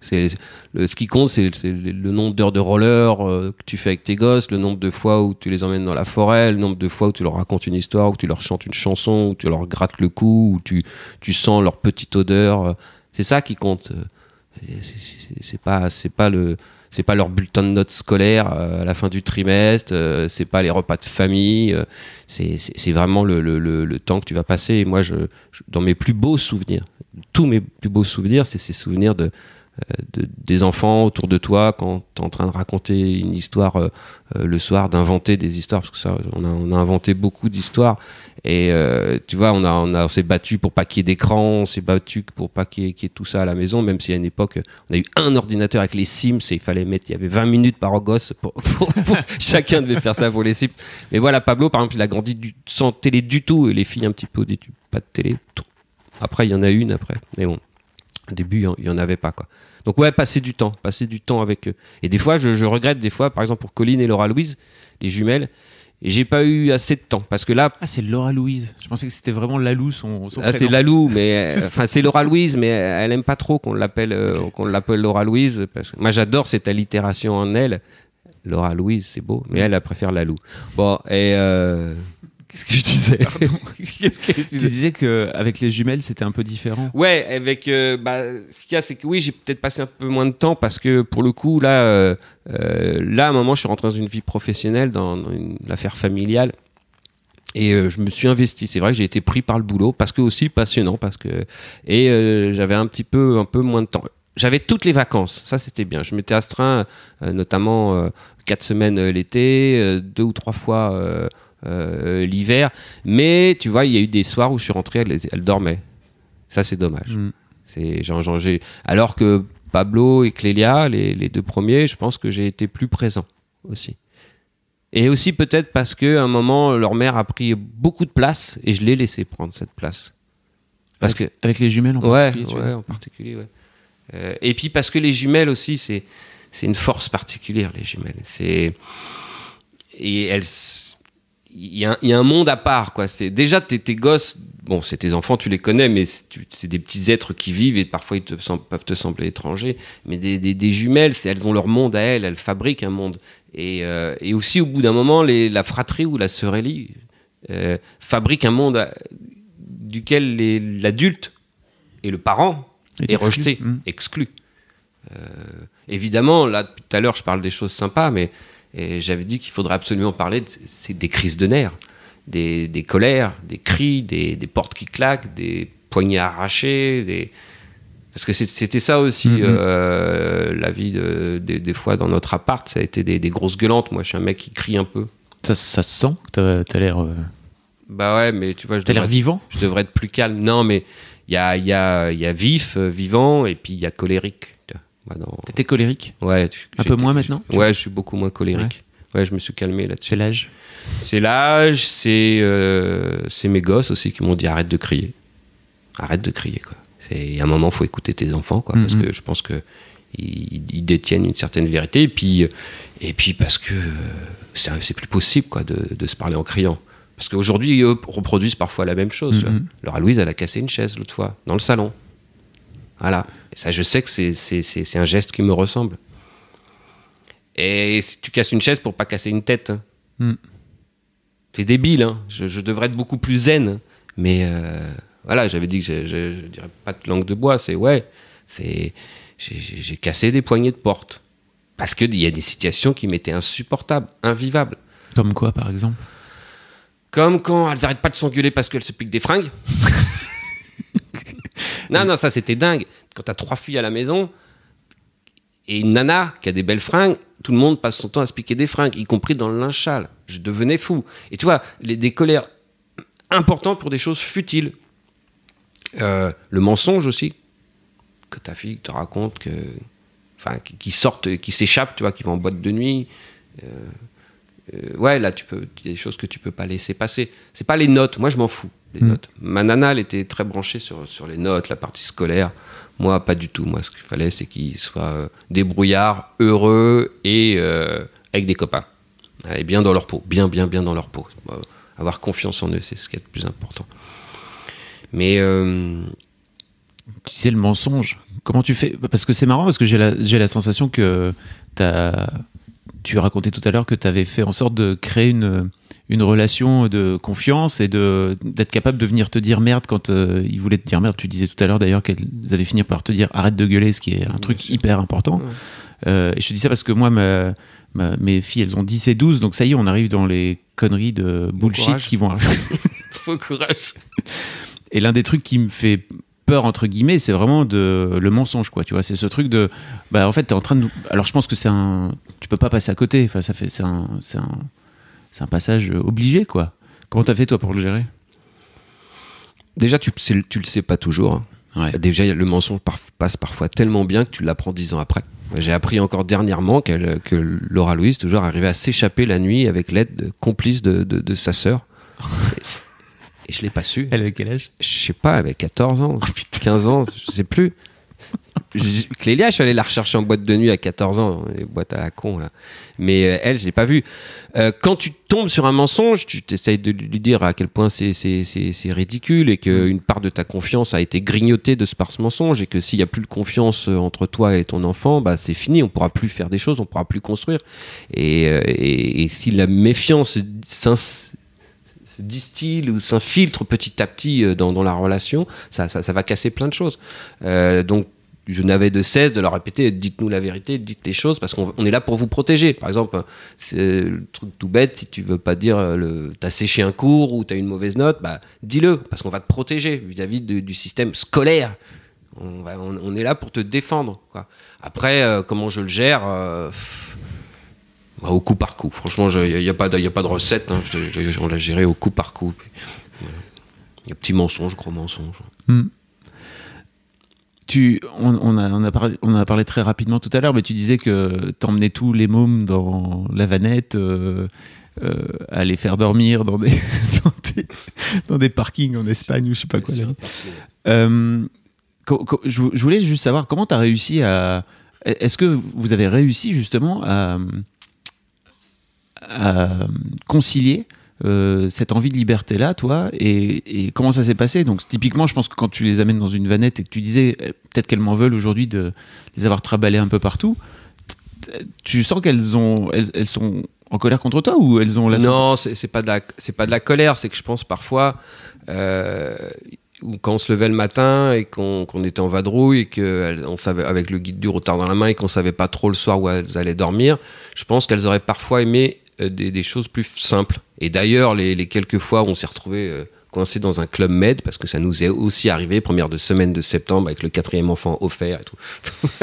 c'est ce qui compte, c'est le, nombre d'heures de roller euh, que tu fais avec tes gosses, le nombre de fois où tu les emmènes dans la forêt, le nombre de fois où tu leur racontes une histoire, où tu leur chantes une chanson, où tu leur grattes le cou, où tu, tu sens leur petite odeur. euh, C'est ça qui compte. euh, c'est- pas, c'est pas le, c'est pas leur bulletin de notes scolaire euh, à la fin du trimestre, c'est pas les repas de famille, c'est vraiment le, le, le, temps que tu vas passer. Et moi, je, dans mes plus beaux souvenirs, tous mes plus beaux souvenirs, c'est ces souvenirs de, de- des enfants autour de toi quand tu es en train de raconter une histoire euh, euh, le soir, d'inventer des histoires, parce que ça, on a, on a inventé beaucoup d'histoires. Et euh, tu vois, on, a, on, a, on s'est battu pour pas qu'il y ait d'écran, on s'est battu pour pas qu'il y, ait- qu'il y ait tout ça à la maison, même si à une époque, on a eu un ordinateur avec les Sims et il fallait mettre, il y avait 20 minutes par gosse, pour, pour- pour- chacun devait faire ça pour les Sims. Mais voilà, Pablo, par exemple, il a grandi du- sans télé du tout, et les filles un petit peu au début, pas de télé. tout. Après, il y en a une après, mais bon, au début, il y en- avait pas, quoi. Donc ouais, passer du temps, passer du temps avec eux. Et des fois, je, je regrette, des fois, par exemple pour Colline et Laura Louise, les jumelles, et j'ai pas eu assez de temps, parce que là, Ah, c'est Laura Louise. Je pensais que c'était vraiment Lalou, son, son ah, c'est. Lalou, mais euh, enfin c'est Laura Louise, mais elle aime pas trop qu'on l'appelle euh, qu'on l'appelle Laura Louise. Parce que moi j'adore cette allitération en elle. Laura Louise, c'est beau, mais elle, elle préfère Lalou. Bon, et euh, qu'est-ce que je disais Qu'est-ce que je Tu disais disais qu'avec les jumelles, c'était un peu différent. Ouais, avec euh, bah, ce qu'il y a, c'est que oui, j'ai peut-être passé un peu moins de temps parce que pour le coup, là, euh, euh, là, à un moment, je suis rentré dans une vie professionnelle, dans, dans une affaire familiale. Et euh, je me suis investi. C'est vrai que j'ai été pris par le boulot parce que aussi passionnant, parce que et euh, j'avais un petit peu, un peu moins de temps. J'avais toutes les vacances, ça c'était bien. Je m'étais astreint, euh, notamment quatre semaines l'été, deux ou trois fois euh, l'hiver. Mais tu vois, il y a eu des soirs où je suis rentré, elle, elle dormait. Ça c'est dommage. Mm. C'est j'ai j'ai- alors que Pablo et Clélia, les, les deux premiers, je pense que j'ai été plus présent aussi. Et aussi peut-être parce que à un moment leur mère a pris beaucoup de place et je l'ai laissé prendre cette place. Parce que Avec les jumelles en ouais, particulier. ouais, en particulier, ouais. Euh, et puis parce que les jumelles aussi, c'est une force particulière les jumelles. C'est et elles il y, a un- il y a un monde à part quoi. C'est déjà tes, tes gosses, bon c'est tes enfants, tu les connais, mais c'est des petits êtres qui vivent et parfois ils te peuvent te sembler étrangers. Mais des, des, des jumelles, c'est- elles ont leur monde à elles, elles fabriquent un monde. Et, euh, et aussi au bout d'un moment, les, la fratrie ou la sœurellie euh, fabrique un monde à- duquel l'adulte et le parent est rejeté, Mm. exclu. Euh, évidemment, là, tout à l'heure, je parle des choses sympas, mais et j'avais dit qu'il faudrait absolument parler de, c'est des crises de nerfs, des, des colères, des cris, des, des portes qui claquent, des poignets arrachés, des... Parce que c'était ça aussi, Mhm. euh, la vie de- des- des fois dans notre appart, ça a été des, grosses gueulantes. Moi, je suis un mec qui crie un peu. Ça, ça se sent que t'as- l'air euh, Bah ouais, mais tu vois, t'as l'air vivant. je devrais être plus calme. Non, mais il y a, il y, a, il y a vif, euh, vivant, et puis il y a colérique. Bah, dans- T'étais colérique. Ouais, Un peu moins maintenant Ouais, je suis beaucoup moins colérique. Ouais, je me suis calmé là-dessus. C'est l'âge. C'est l'âge, c'est euh, mes gosses aussi qui m'ont dit arrête de crier. Arrête de crier, quoi. Il y a un moment, faut écouter tes enfants, quoi, parce Mhm. que je pense que ils, ils détiennent une certaine vérité, et puis, et puis parce que euh, c'est plus possible, quoi, de, de se parler en criant. Parce qu'aujourd'hui, eux reproduisent parfois la même chose. Mhm. Laura Louise, elle a cassé une chaise l'autre fois, dans le salon. Voilà. Et ça, je sais que c'est- c'est c'est- c'est un geste qui me ressemble. Et si tu casses une chaise pour pas casser une tête, hein. Mm. c'est débile, hein. je, je devrais être beaucoup plus zen, mais euh, voilà, j'avais dit que je, je, je dirais pas de langue de bois, c'est ouais, c'est j'ai- cassé des poignées de porte parce qu'il y a des situations qui m'étaient insupportables, invivables. Comme quoi, par exemple? Comme quand elles arrêtent pas de s'engueuler parce qu'elles se piquent des fringues. non, non, ça c'était dingue. Quand t'as trois filles à la maison et une nana qui a des belles fringues, tout le monde passe son temps à se piquer des fringues, y compris dans le linge sale. Je devenais fou. Et tu vois, des colères importantes pour des choses futiles. Euh, le mensonge aussi, que ta fille te raconte que. Enfin, qui, qui sortent, qui s'échappent, tu vois, qui vont en boîte de nuit. Euh, ouais, là, tu peux, il y a des choses que tu peux pas laisser passer. C'est pas les notes. Moi, je m'en fous. Les Mm. notes. Ma nana, elle était très branchée sur, sur les notes, la partie scolaire. Moi, pas du tout. Moi, ce qu'il fallait, c'est qu'il soit euh, débrouillard, heureux et euh, avec des copains. Et bien dans leur peau. Bien, bien, bien dans leur peau. Euh, avoir confiance en eux, c'est ce qui est le plus important. Mais euh, Tu sais, le mensonge. Comment tu fais? Parce que c'est marrant, parce que j'ai la, j'ai la sensation que t'as- tu racontais tout à l'heure que tu avais fait en sorte de créer une, une relation de confiance et d'être capable de venir te dire merde quand euh, ils voulaient te dire merde. Tu disais tout à l'heure d'ailleurs qu'elles avaient fini par te dire arrête de gueuler, ce qui est un truc sûr. hyper important. Ouais. Euh, et je te dis ça parce que moi, ma- ma- mes filles, elles ont 10 et 12, donc ça y est, on arrive dans les conneries de bullshit qui vont arriver. faut courage. Et l'un des trucs qui me fait peur entre guillemets, c'est vraiment de le mensonge quoi. Tu vois, c'est ce truc de bah en fait t'es en train de. Alors je pense que c'est un. Tu peux pas passer à côté. Enfin ça fait c'est un c'est un passage obligé quoi. Comment t'as fait toi pour le gérer? Déjà, tu, le- tu le sais pas toujours. hein. Ouais. Déjà, le mensonge par- passe parfois tellement bien que tu l'apprends dix ans après. J'ai appris encore dernièrement que Laura Louise toujours arrivait à s'échapper la nuit avec l'aide de- complice de, de- de sa sœur. Et, je l'ai pas su. Elle avait quel âge? Je sais pas, elle avait 14 ans, 15 ans, je sais plus. Clélia, je suis allé la rechercher en boîte de nuit à 14 ans, les boîtes à la con là. Mais euh, elle, je l'ai pas vue. Euh, quand tu tombes sur un mensonge, tu t'essayes de lui dire à quel point c'est ridicule et qu'une part de ta confiance a été grignotée de ce par ce mensonge et que s'il y a plus de confiance euh, entre toi et ton enfant, bah c'est fini, on pourra plus faire des choses, on pourra plus construire. Et, et- et si la méfiance s'ins- se distille ou s'infiltre petit à petit euh, dans, la relation, ça, va casser plein de choses. Euh, donc, je n'avais de cesse de leur répéter dites-nous la vérité, dites les choses, parce qu'on on est là pour vous protéger. Par exemple, c'est le truc tout bête, si tu veux pas dire euh, t'as séché un cours ou t'as une mauvaise note, bah dis-le, parce qu'on va te protéger vis-à-vis du système scolaire. On, est là pour te défendre. Après, comment je le gère au coup par coup. Franchement, il n'y a, pas de- y a pas de recette. hein. Je- je- on l'a géré au coup par coup. Il y a petit mensonge, gros mensonge. Tu, on, on a, on, a parlé, on a parlé très rapidement tout à l'heure, mais tu disais que t'emmenais tous les mômes dans la vanette, euh, euh, à les faire dormir dans des, dans des, dans des parkings en Espagne ou je sais pas quoi. Euh, co- co- je, vou- je voulais juste savoir comment tu as réussi à. Est-ce que vous avez réussi justement à, à concilier euh, cette envie de liberté là, toi, et, et comment ça s'est passé? Donc typiquement, je pense que quand tu les amènes dans une vanette et que tu disais euh, peut-être qu'elles m'en veulent aujourd'hui de les avoir traballées un peu partout, tu sens qu'elles ont, elles, elles sont en colère contre toi ou elles ont la Non, c'est pas de la, c'est pas de la colère, c'est que je pense parfois, euh, ou quand on se levait le matin et qu'on était en vadrouille et qu'on savait avec le guide du retard dans la main et qu'on savait pas trop le soir où elles allaient dormir, je pense qu'elles auraient parfois aimé euh, des, des choses plus simples. Et d'ailleurs, les, les quelques fois où on s'est retrouvé euh, coincé dans un club med, parce que ça nous est aussi arrivé, première de semaine de septembre avec le quatrième enfant offert et tout.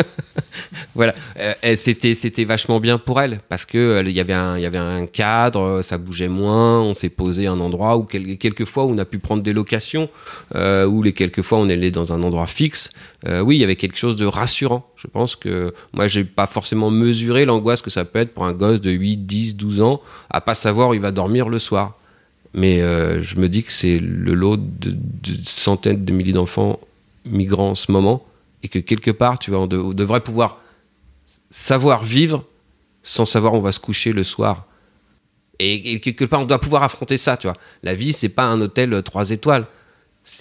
voilà, Euh, c'était c'était vachement bien pour elle parce que euh, il y avait un il y avait un cadre, ça bougeait moins, on s'est posé un endroit où quel- quelques fois on a pu prendre des locations, euh, ou les quelques fois on est allé dans un endroit fixe. Euh, oui, il y avait quelque chose de rassurant. Je pense que moi j'ai pas forcément mesuré l'angoisse que ça peut être pour un gosse de 8, 10, 12 ans à pas savoir où il va dormir le soir. Mais euh, je me dis que c'est le lot de, centaines de milliers d'enfants migrants en ce moment et que quelque part, tu vois, on, de- on devrait pouvoir savoir vivre sans savoir où on va se coucher le soir. Et, et quelque part, on doit pouvoir affronter ça, tu vois. La vie, c'est pas un hôtel 3 étoiles.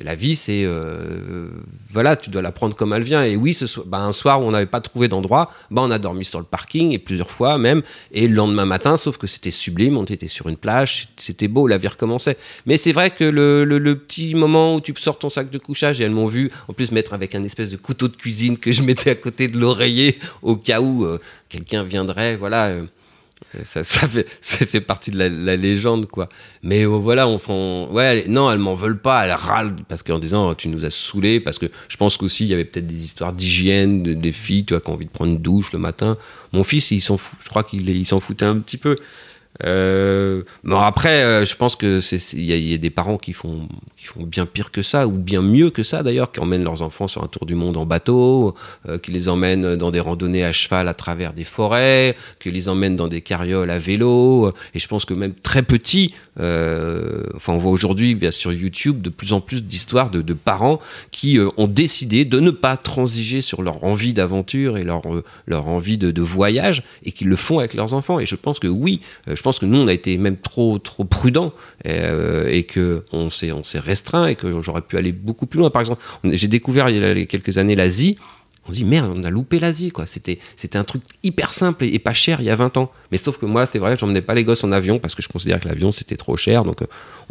La vie, c'est euh, voilà, tu dois la prendre comme elle vient. Et oui, ce bah, un soir où on n'avait pas trouvé d'endroit, bah, on a dormi sur le parking et plusieurs fois même. Et le lendemain matin, sauf que c'était sublime, on était sur une plage, c'était beau, la vie recommençait. Mais c'est vrai que le petit moment où tu sors ton sac de couchage et elles m'ont vu en plus mettre avec un espèce de couteau de cuisine que je mettais à côté de l'oreiller au cas où euh, quelqu'un viendrait, voilà. euh, ça, fait, ça fait partie de la, légende, quoi. Mais euh, voilà, on font. Ouais, non, elles m'en veulent pas, elles râlent parce qu'en disant tu nous as saoulés, parce que je pense qu'aussi il y avait peut-être des histoires d'hygiène, de- des filles, tu vois, qui ont envie de prendre une douche le matin. Mon fils, il s'en fout, je crois qu'il il s'en foutait un petit peu. Euh, bon après, euh, je pense que c'est c'est- il y, a- il y a des parents qui font qui font bien pire que ça ou bien mieux que ça d'ailleurs, qui emmènent leurs enfants sur un tour du monde en bateau, euh, qui les emmènent dans des randonnées à cheval à travers des forêts, qui les emmènent dans des carrioles à vélo. euh, Et je pense que même très petits, euh, enfin on voit aujourd'hui sur YouTube de plus en plus d'histoires de, de parents qui ont décidé de ne pas transiger sur leur envie d'aventure et leur leur envie de, voyage et qui le font avec leurs enfants. Et je pense que oui, je pense que nous on a été même trop trop prudents euh, et que s'est on s'est restreint et que j'aurais pu aller beaucoup plus loin. Par exemple, j'ai découvert il y a quelques années l'Asie. On se dit merde, on a loupé l'Asie quoi. C'était c'était un truc hyper simple et, pas cher il y a 20 ans. Mais sauf que moi c'est vrai, j'emmenais pas les gosses en avion parce que je considérais que l'avion c'était trop cher. Donc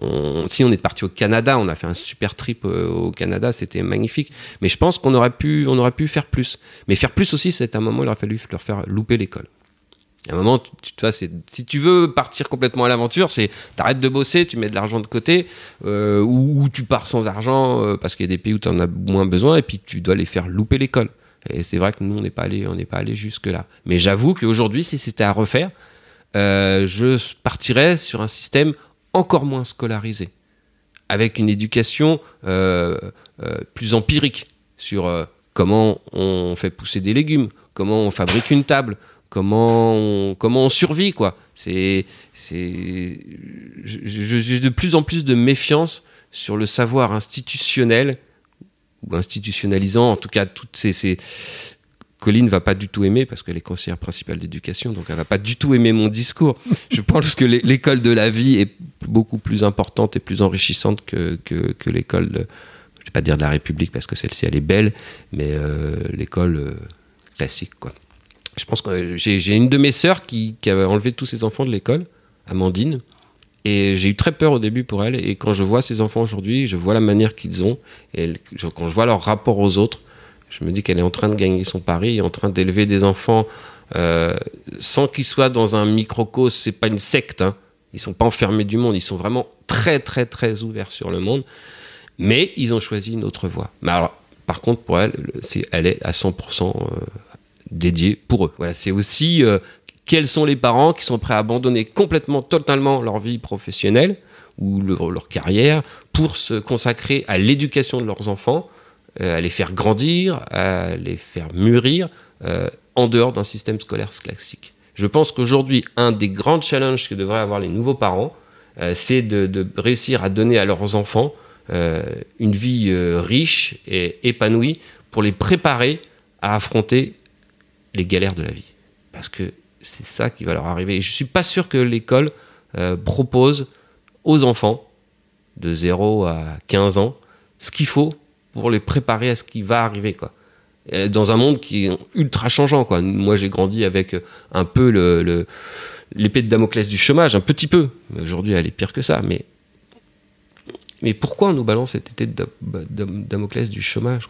euh, si on est parti au Canada, on a fait un super trip euh, au Canada, c'était magnifique. Mais je pense qu'on aurait pu on aurait pu faire plus. Mais faire plus aussi, c'est un moment il aurait fallu leur faire louper l'école. À un moment, tu, vois, si tu veux partir complètement à l'aventure, c'est t'arrêtes de bosser, tu mets de l'argent de côté, euh, ou, tu pars sans argent euh, parce qu'il y a des pays où tu en as moins besoin, et puis tu dois les faire louper l'école. Et c'est vrai que nous, on n'est pas allé, on n'est pas allé jusque là. Mais j'avoue qu'aujourd'hui, si c'était à refaire, euh, je partirais sur un système encore moins scolarisé, avec une éducation plus empirique sur comment on fait pousser des légumes, comment on fabrique une table, comment on, comment on survit, quoi. C'est, c'est, j'ai de plus en plus de méfiance sur le savoir institutionnel ou institutionnalisant, en tout cas toutes ces, ces... Colline va pas du tout aimer parce qu'elle est conseillère principale d'éducation, donc elle va pas du tout aimer mon discours. Je pense que l'é- l'école de la vie est beaucoup plus importante et plus enrichissante que, que, que l'école, de, je vais pas dire de la République parce que celle-ci elle est belle, mais euh, l'école euh, classique quoi. Je pense que j'ai une de mes sœurs qui, qui avait enlevé tous ses enfants de l'école, Amandine, et j'ai eu très peur au début pour elle. Et quand je vois ces enfants aujourd'hui, je vois la manière qu'ils ont, et quand je vois leur rapport aux autres, je me dis qu'elle est en train de gagner son pari, en train d'élever des enfants euh, sans qu'ils soient dans un microcosme. C'est pas une secte, hein. ils sont pas enfermés du monde, ils sont vraiment très très très ouverts sur le monde. Mais ils ont choisi une autre voie. Mais alors, par contre, pour elle, elle est à 100% dédiée pour eux. Voilà, c'est aussi euh, quels sont les parents qui sont prêts à abandonner complètement, totalement leur vie professionnelle ou leur, carrière pour se consacrer à l'éducation de leurs enfants, euh, à les faire grandir, à les faire mûrir euh, en dehors d'un système scolaire classique. Je pense qu'aujourd'hui, un des grands challenges que devraient avoir les nouveaux parents, c'est de, réussir à donner à leurs enfants une vie riche et épanouie pour les préparer à affronter les galères de la vie. Parce que c'est ça qui va leur arriver. Et je suis pas sûr que l'école euh, propose aux enfants de 0 à 15 ans ce qu'il faut pour les préparer à ce qui va arriver. Euh, Dans un monde qui est ultra changeant. Quoi. Moi, j'ai grandi avec euh, un peu l'épée de Damoclès du chômage, un petit peu. Aujourd'hui, elle est pire que ça. Mais, pourquoi on nous balance cette épée de Da- Dam- Damoclès du chômage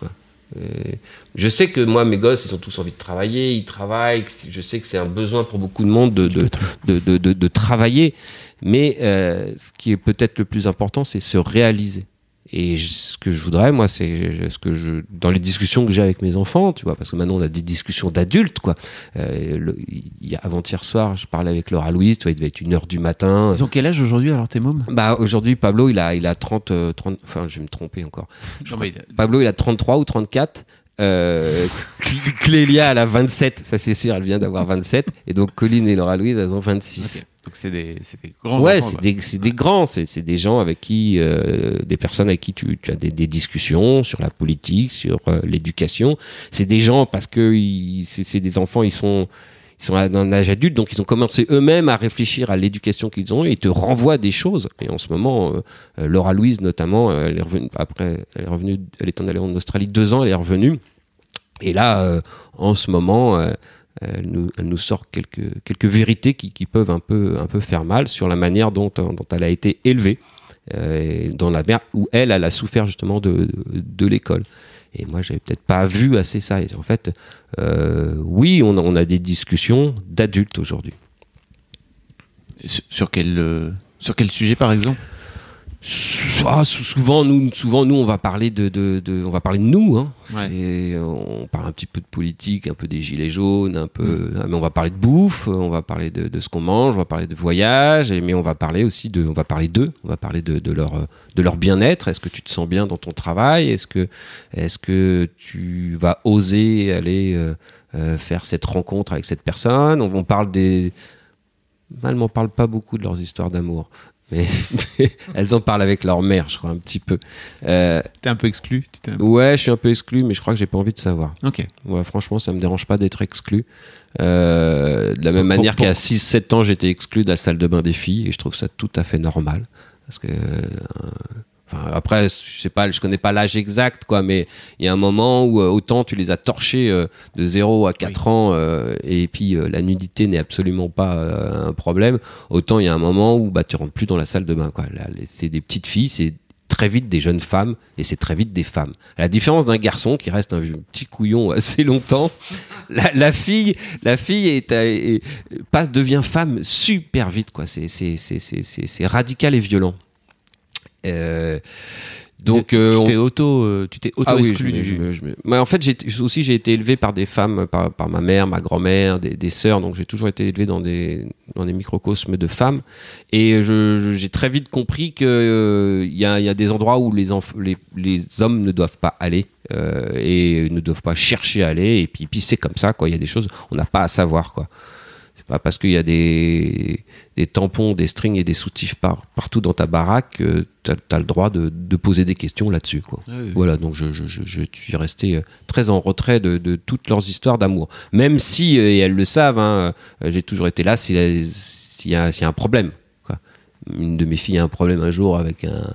Je sais que moi, mes gosses, ils ont tous envie de travailler, ils travaillent. Je sais que c'est un besoin pour beaucoup de monde de, de, de, de- de- de travailler. Mais euh, ce qui est peut-être le plus important, c'est se réaliser. Et je- ce que je voudrais, moi, c'est ce que je, dans les discussions que j'ai avec mes enfants, tu vois, parce que maintenant on a des discussions d'adultes, quoi. Euh, il a avant-hier soir, je parlais avec Laura Louise, tu vois, il devait être une heure du matin. Ils ont quel âge aujourd'hui alors tes mômes? Bah, aujourd'hui, Pablo, il a, il a 30, euh, 30, enfin, je vais me tromper encore. Non, mais- Pablo, il a 33 ou 34. Euh, Cl- Clélia, elle a 27, ça c'est sûr, elle vient d'avoir 27. Et donc Colline et Laura Louise, elles ont 26. Ok. Donc c'est des, c'est des grands Ouais, c'est des, des grands, c'est des gens avec qui, euh, des personnes avec qui tu, tu as des, des discussions sur la politique, sur euh, l'éducation. C'est des gens parce que c'est des enfants, ils sont, ils sont dans un âge adulte, donc ils ont commencé eux-mêmes à réfléchir à l'éducation qu'ils ont et ils te renvoient des choses. Et en ce moment, euh, Laura Louise notamment, elle est revenue après, elle est revenue, elle est en allée en Australie deux ans, elle est revenue. Et là, en ce moment, elle nous, sort quelques, vérités qui, peuvent un peu, un peu faire mal sur la manière dont, elle a été élevée, euh, dans la mer où elle, elle a souffert justement de l'école. Et moi, j'avais peut-être pas vu assez ça. Et en fait, euh, oui, on a, a, des discussions d'adultes aujourd'hui. Sur, quel, euh, sur quel sujet, par exemple? Ah, souvent nous souvent nous on va parler de, de, de on va parler de nous hein. ouais. on parle un petit peu de politique un peu des gilets jaunes un peu mmh. mais on va parler de bouffe on va parler de, de ce qu'on mange on va parler de voyage et, mais on va parler aussi de on va parler d'eux on va parler de, de leur de leur bien-être est-ce que tu te sens bien dans ton travail? Est-ce que est-ce que tu vas oser aller euh, euh, faire cette rencontre avec cette personne? On, on parle des Mal m'en parle pas beaucoup de leurs histoires d'amour mais, mais, elles en parlent avec leur mère, je crois, un petit peu. Euh, T'es un peu exclu un... Ouais, je suis un peu exclu, mais je crois que j'ai pas envie de savoir. Ok. Ouais, franchement, ça me dérange pas d'être exclu. Euh, de la même pour, manière qu'à 6-7 ans, j'étais exclu de la salle de bain des filles, et je trouve ça tout à fait normal. Parce que. Euh, Enfin, après, je sais pas, je connais pas l'âge exact, quoi, mais il y a un moment où euh, autant tu les as torchés euh, de 0 à 4 oui. ans euh, et puis la nudité n'est absolument pas un problème, autant il y a un moment où bah, tu rentres plus dans la salle de bain, quoi. C'est des petites filles, c'est très vite des jeunes femmes et c'est très vite des femmes. À la différence d'un garçon qui reste un petit couillon assez longtemps, la, la fille, la fille est, est, passe devient femme super vite, quoi. C'est radical et violent. Euh, donc, euh, tu t'es auto, euh, tu t'es auto ah oui, exclu. Je, je, je, mais en fait, j'ai aussi j'ai été élevé par des femmes, par, par ma mère, ma grand-mère, des, des sœurs. Donc j'ai toujours été élevé dans des dans des microcosmes de femmes. Et j'ai très vite compris que il euh, y, a, y, a, des endroits où les, les, les hommes ne doivent pas aller euh, et ne doivent pas chercher à aller. Et puis, puis c'est comme ça, quoi. Il y a des choses on n'a pas à savoir, quoi. Pas parce qu'il y a des des tampons, des strings et des soutifs par, partout dans ta baraque, euh, tu as, as, le droit de, de poser des questions là-dessus. Quoi. Ah oui. Voilà, donc je, je, je, je, suis resté euh, très en retrait de, de toutes leurs histoires d'amour. Même si, euh, et elles le savent, hein, j'ai toujours été là s'il y, y, a un problème. Quoi. Une de mes filles a un problème un jour avec, un,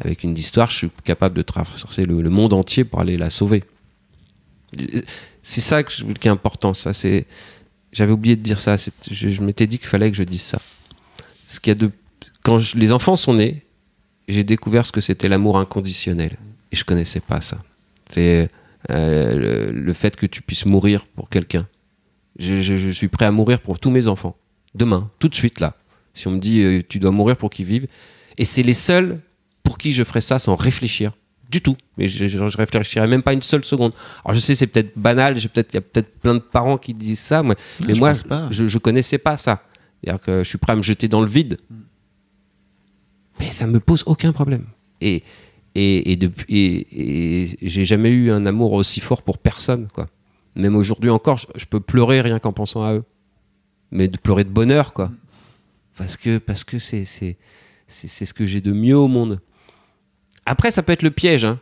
avec une histoire, je suis capable de traverser le, le monde entier pour aller la sauver. C'est ça qui est important, ça c'est j'avais oublié de dire ça. Je, je m'étais dit qu'il fallait que je dise ça. Ce qu'il y a de, quand les enfants sont nés, j'ai découvert ce que c'était l'amour inconditionnel. Et je connaissais pas ça. C'est euh, le, fait que tu puisses mourir pour quelqu'un. Je, suis prêt à mourir pour tous mes enfants. Demain, tout de suite là. Si on me dit euh, tu dois mourir pour qu'ils vivent. Et c'est les seuls pour qui je ferais ça sans réfléchir du tout. Mais je, je, je, réfléchirais même pas une seule seconde. Alors je sais, c'est peut-être banal, il peut y a peut-être plein de parents qui disent ça, mais, non, mais moi, je, je connaissais pas ça. C'est-à-dire que je suis prêt à me jeter dans le vide. Mm. Mais ça me pose aucun problème. Et, et, et, depuis, et, et j'ai jamais eu un amour aussi fort pour personne, quoi. Même aujourd'hui encore, je, je, peux pleurer rien qu'en pensant à eux. Mais de pleurer de bonheur, quoi. Parce que parce que c'est c'est c'est ce que j'ai de mieux au monde. Après, ça peut être le piège. Hein.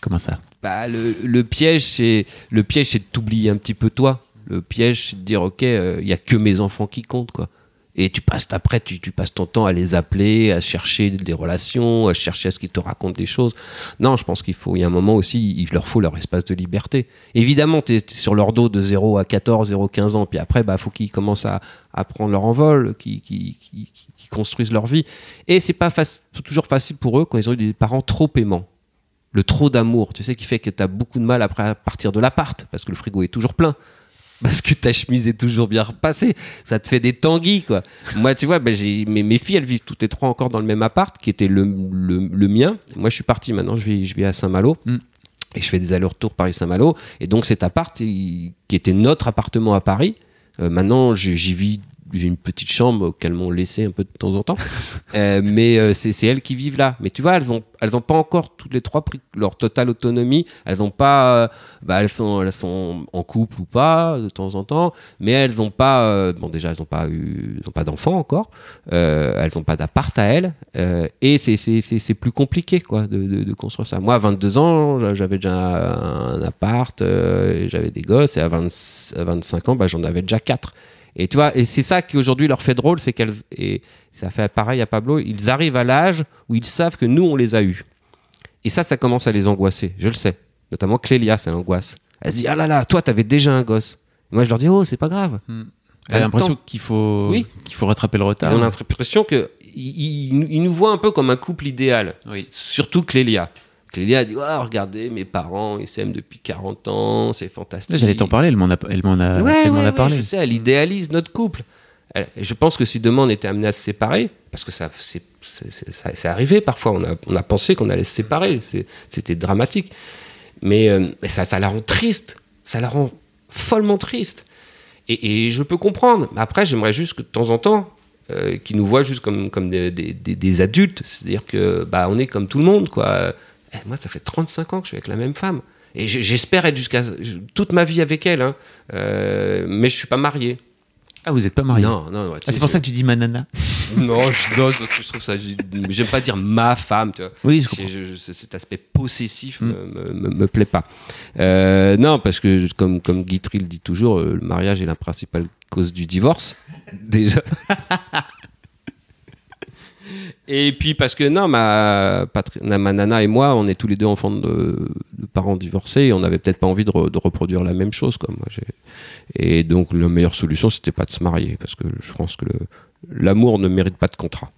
Comment ça? Bah, le, le, piège, c'est le piège, c'est de t'oublier un petit peu toi. Le piège, c'est de dire ok, il euh, y a que mes enfants qui comptent quoi. Et tu passes après, tu, passes ton temps à les appeler, à chercher des relations, à chercher à ce qu'ils te racontent des choses. Non, je pense qu'il faut, il y a un moment aussi, il leur faut leur espace de liberté. Évidemment, tu es, sur leur dos de 0 à 14, 0 15 ans, puis après, bah, faut qu'ils commencent à, à prendre leur envol, qu'ils qu qu qu construisent leur vie. Et c'est pas toujours facile pour eux quand ils ont eu des parents trop aimants. Le trop d'amour, tu sais, qui fait que tu as beaucoup de mal après à partir de l'appart, parce que le frigo est toujours plein parce que ta chemise est toujours bien repassée. Ça te fait des tanguis, quoi. Moi, tu vois, ben, mes, mes, filles, elles vivent toutes les trois encore dans le même appart, qui était le, le, le mien. Moi, je suis parti maintenant, je vis, je vis à Saint-Malo. Mm. Et je fais des allers-retours Paris-Saint-Malo. Et donc, cet appart, il, qui était notre appartement à Paris, euh, maintenant, j'y vis j'ai une petite chambre qu'elles m'ont laissé un peu de temps en temps. Euh, mais euh, c'est elles qui vivent là. Mais tu vois, elles ont, elles ont pas encore toutes les trois pris leur totale autonomie. Elles ont pas, euh, bah, elles sont, en couple ou pas de temps en temps. Mais elles ont pas, bon déjà, elles ont pas eu, elles ont pas d'enfants encore. Elles ont pas d'appart à elles. Et c'est, plus compliqué quoi de, construire ça. Moi, à 22 ans, j'a- j'avais déjà un appart, euh, et j'avais des gosses. Et à, 20 à 25 ans, bah, j'en avais déjà quatre. Et tu vois, et c'est ça qui aujourd'hui leur fait drôle, c'est qu'elles et ça fait pareil à Pablo, ils arrivent à l'âge où ils savent que nous on les a eus. Et ça, ça commence à les angoisser, je le sais. Notamment Clélia, ça l'angoisse. Elle se dit ah là là, toi t'avais déjà un gosse. Moi je leur dis oh c'est pas grave. Elle a l'impression qu'il faut, Oui. qu'il faut rattraper le retard. Ils ont l'impression que ils, ils- ils nous voient un peu comme un couple idéal. Oui. Surtout Clélia. Clélia a dit oh, regardez mes parents ils s'aiment depuis 40 ans, c'est fantastique. J'allais t'en parler, elle m'en a, elle m'en a, Ouais, elle m'en ouais, a ouais, parlé. je sais, elle idéalise notre couple. Elle- je pense que si demain on était amené à se séparer, parce que ça, c'est, arrivé parfois, on a, on a pensé qu'on allait se séparer, c'était dramatique. Mais, euh, ça, ça la rend triste, ça la rend follement triste. Et, et je peux comprendre. Après, j'aimerais juste que de temps en temps, euh, qu'ils nous voient juste comme, comme des, des- des- des adultes, c'est-à-dire que bah, on est comme tout le monde, quoi. Eh, moi, ça fait 35 ans que je suis avec la même femme. Et j'espère être jusqu'à toute ma vie avec elle, hein. Euh, mais je suis pas marié. Ah, vous êtes pas mariés Non, non, non. Ah, c'est pour ça que tu dis manana. Non, je, non, je trouve ça. j'ai- J'aime pas dire ma femme, tu vois. Oui, je comprends. J'ai- je- je- cet aspect possessif me, me, me- me plaît pas. Euh, non, parce que comme, comme Guy Trill dit toujours, euh, le mariage est la principale cause du divorce. Déjà. Et puis parce que non, ma, Patri- ma nana et moi, on est tous les deux enfants de, de parents divorcés et on n'avait peut-être pas envie de, re- de reproduire la même chose. Quoi. Moi, et donc la meilleure solution, c'était pas de se marier parce que je pense que l'amour ne mérite pas de contrat.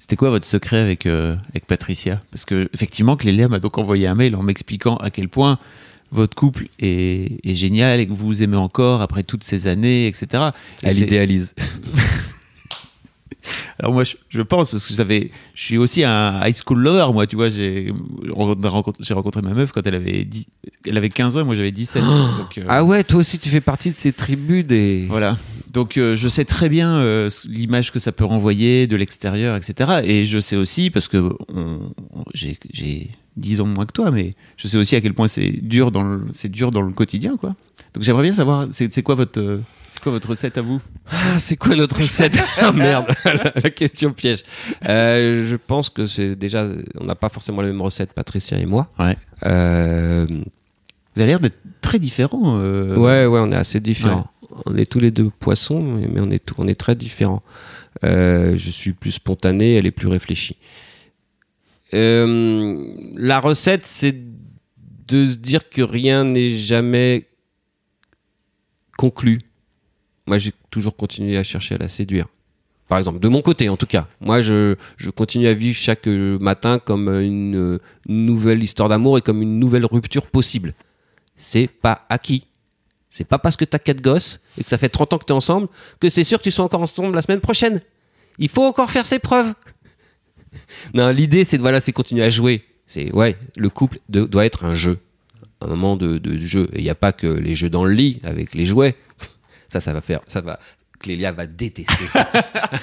C'était quoi votre secret avec, euh, avec Patricia? Parce que effectivement, Clélia m'a donc envoyé un mail en m'expliquant à quel point votre couple est, est génial et que vous vous aimez encore après toutes ces années, etc. Et Elle idéalise. Alors moi, je, pense, parce que je suis aussi un high school lover, moi, tu vois, j'ai rencontré, ma meuf quand elle avait, 10 elle avait 15 ans et moi j'avais 17. donc, euh, Ah ouais, toi aussi tu fais partie de ces tribus des. Voilà. Donc euh, je sais très bien euh, l'image que ça peut renvoyer de l'extérieur, etc. Et je sais aussi, parce que j'ai j'ai 10 ans moins que toi, mais je sais aussi à quel point c'est dur dans le, c'est dur dans le quotidien, quoi. Donc j'aimerais bien savoir, c'est quoi votre, euh, c'est quoi votre recette à vous? Ah, c'est quoi notre recette? Ah merde, la, question piège. Euh, je pense que c'est déjà, on n'a pas forcément la même recette, Patricia et moi. Ouais. Euh, Vous avez l'air d'être très différents. euh. Ouais, ouais, on est assez différents. On est tous les deux poissons, mais mais on est, tout- on est très différents. Euh, je suis plus spontané, elle est plus réfléchie. Euh, la recette, c'est de se dire que rien n'est jamais conclu. Moi, j'ai toujours continué à chercher à la séduire. Par exemple, de mon côté, en tout cas. Moi, je, continue à vivre chaque matin comme une, nouvelle histoire d'amour et comme une nouvelle rupture possible. C'est pas acquis. C'est pas parce que t'as quatre gosses et que ça fait 30 ans que t'es ensemble que c'est sûr que tu sois encore ensemble la semaine prochaine. Il faut encore faire ses preuves. non, l'idée, c'est voilà, continuer à jouer. C'est ouais, le couple doit être un jeu, un moment de, de jeu. Et il n'y a pas que les jeux dans le lit avec les jouets. Ça, ça va faire, ça va. Clélia va détester ça.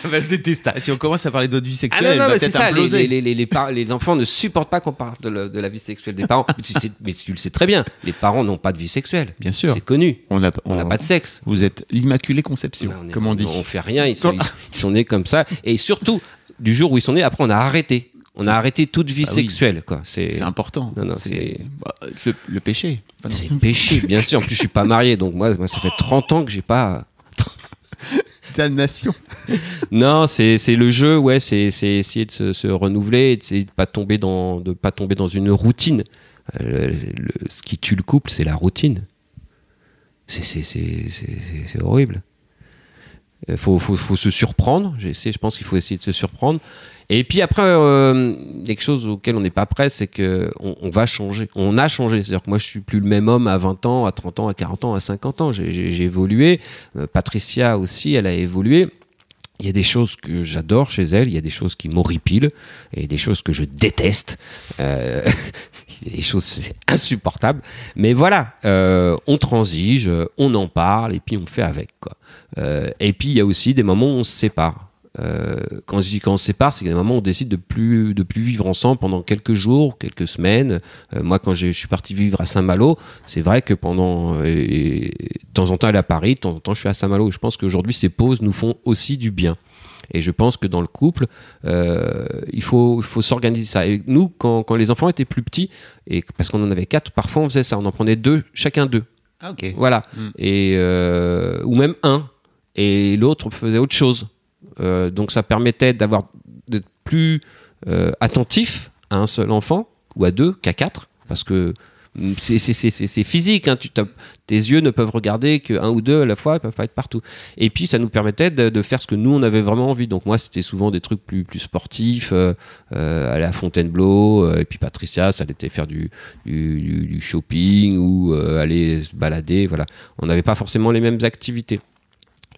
Elle va détester ça. Ah, Si on commence à parler de votre vie Ah sexuelle, non, elle non, va mais c'est ça, les, imploser. les, les, les, par- les enfants ne supportent pas qu'on parle de, la- de la vie sexuelle des parents. mais, tu sais, mais tu le sais très bien, les parents n'ont pas de vie sexuelle. Bien sûr. C'est connu. On n'a On pas de sexe. Vous êtes l'immaculée conception, Non, est- comme on dit. On fait rien, ils sont, ils- ils sont nés comme ça. Et surtout, du jour où ils sont nés, après on a arrêté. On a arrêté toute vie Ah oui. sexuelle. quoi. C'est important. Non, non, c'est bah, le, le péché. Enfin, c'est péché, bien sûr. En plus, je suis pas marié, donc moi, moi ça fait 30 ans que j'ai pas. damnation. Non, c'est le jeu, ouais, c'est essayer de se, se renouveler, essayer de pas tomber dans de pas tomber dans une routine. Euh, le- le- ce qui tue le couple, c'est la routine. C'est horrible. Il faut, faut, faut se surprendre. Je pense qu'il faut essayer de se surprendre. Et puis après, euh, quelque chose auquel on n'est pas prêt, c'est que on, va changer. On a changé. C'est-à-dire que moi, je suis plus le même homme à 20 ans, à 30 ans, à 40 ans, à 50 ans. J'ai- évolué. Euh, Patricia aussi, elle a évolué. Il y a des choses que j'adore chez elle, il y a des choses qui m'horripilent, et des choses que je déteste. Euh, il y a des choses, c'est insupportable. Mais voilà, euh, on transige, on en parle et puis on fait avec. Et puis il y a aussi des moments où on se sépare. Euh, quand je dis quand on se sépare, c'est des moments où on décide de plus de plus vivre ensemble pendant quelques jours, quelques semaines. Euh, moi, quand je suis parti vivre à Saint-Malo, c'est vrai que pendant euh, et, de temps en temps, elle est à Paris, de temps en temps, je suis à Saint-Malo. Je pense qu'aujourd'hui, ces pauses nous font aussi du bien. Et je pense que dans le couple, euh, il faut, il faut s'organiser ça. Et nous, quand, quand les enfants étaient plus petits, et parce qu'on en avait quatre, parfois on faisait ça. On en prenait deux, chacun deux. Ah, ok. Voilà. Mm. Et, euh, ou même un. Et l'autre faisait autre chose. Euh, donc ça permettait d'avoir d'être plus euh, attentif à un seul enfant, ou à deux, qu'à quatre. Parce que mm, c'est- physique. hein. Tes yeux ne peuvent regarder qu'un ou deux à la fois, ils peuvent pas être partout. Et puis ça nous permettait de, faire ce que nous on avait vraiment envie. Donc moi c'était souvent des trucs plus, plus sportifs, euh, euh, aller à Fontainebleau, euh, et puis Patricia ça allait faire du, du, shopping ou aller se balader. Voilà, on n'avait pas forcément les mêmes activités.